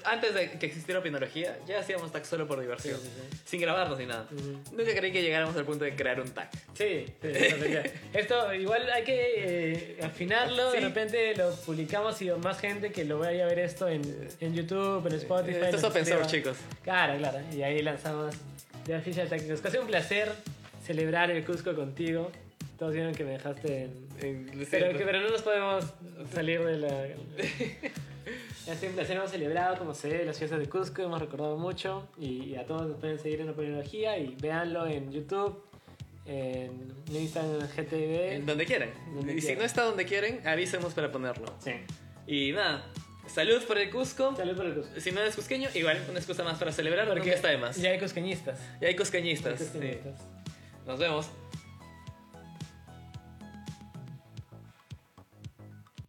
Antes de que existiera Opinología, ya hacíamos tags solo por diversión. sí, sí. Sin grabarnos ni nada. Ujú. Nunca creí que llegáramos al punto de crear un tag. Sí. Esto igual hay que eh, afinarlo, de repente lo publicamos y más gente que lo vaya a ver esto en, en YouTube, en Spotify. Esto es nos open source, chicos. Claro, claro. Y ahí lanzamos de Official. Ha sido un placer celebrar el Cusco contigo. Todos vieron que me dejaste en... En- Pero, que- pero no nos podemos salir de la... Sido un placer, hemos celebrado como se debe las fiestas de Cusco, hemos recordado mucho y, y a todos nos pueden seguir en Openología y véanlo en YouTube, en Instagram GTV. En donde quieran. Donde y si quieran. no está donde quieren, avísenos para ponerlo. Sí. Y nada, Salud por el Cusco. Salud por el Cusco. Si no eres cusqueño, igual una excusa más para celebrar, porque está de más. Ya hay cusqueñistas. Y hay cusqueñistas. Hay sí. cusqueñistas. Nos vemos.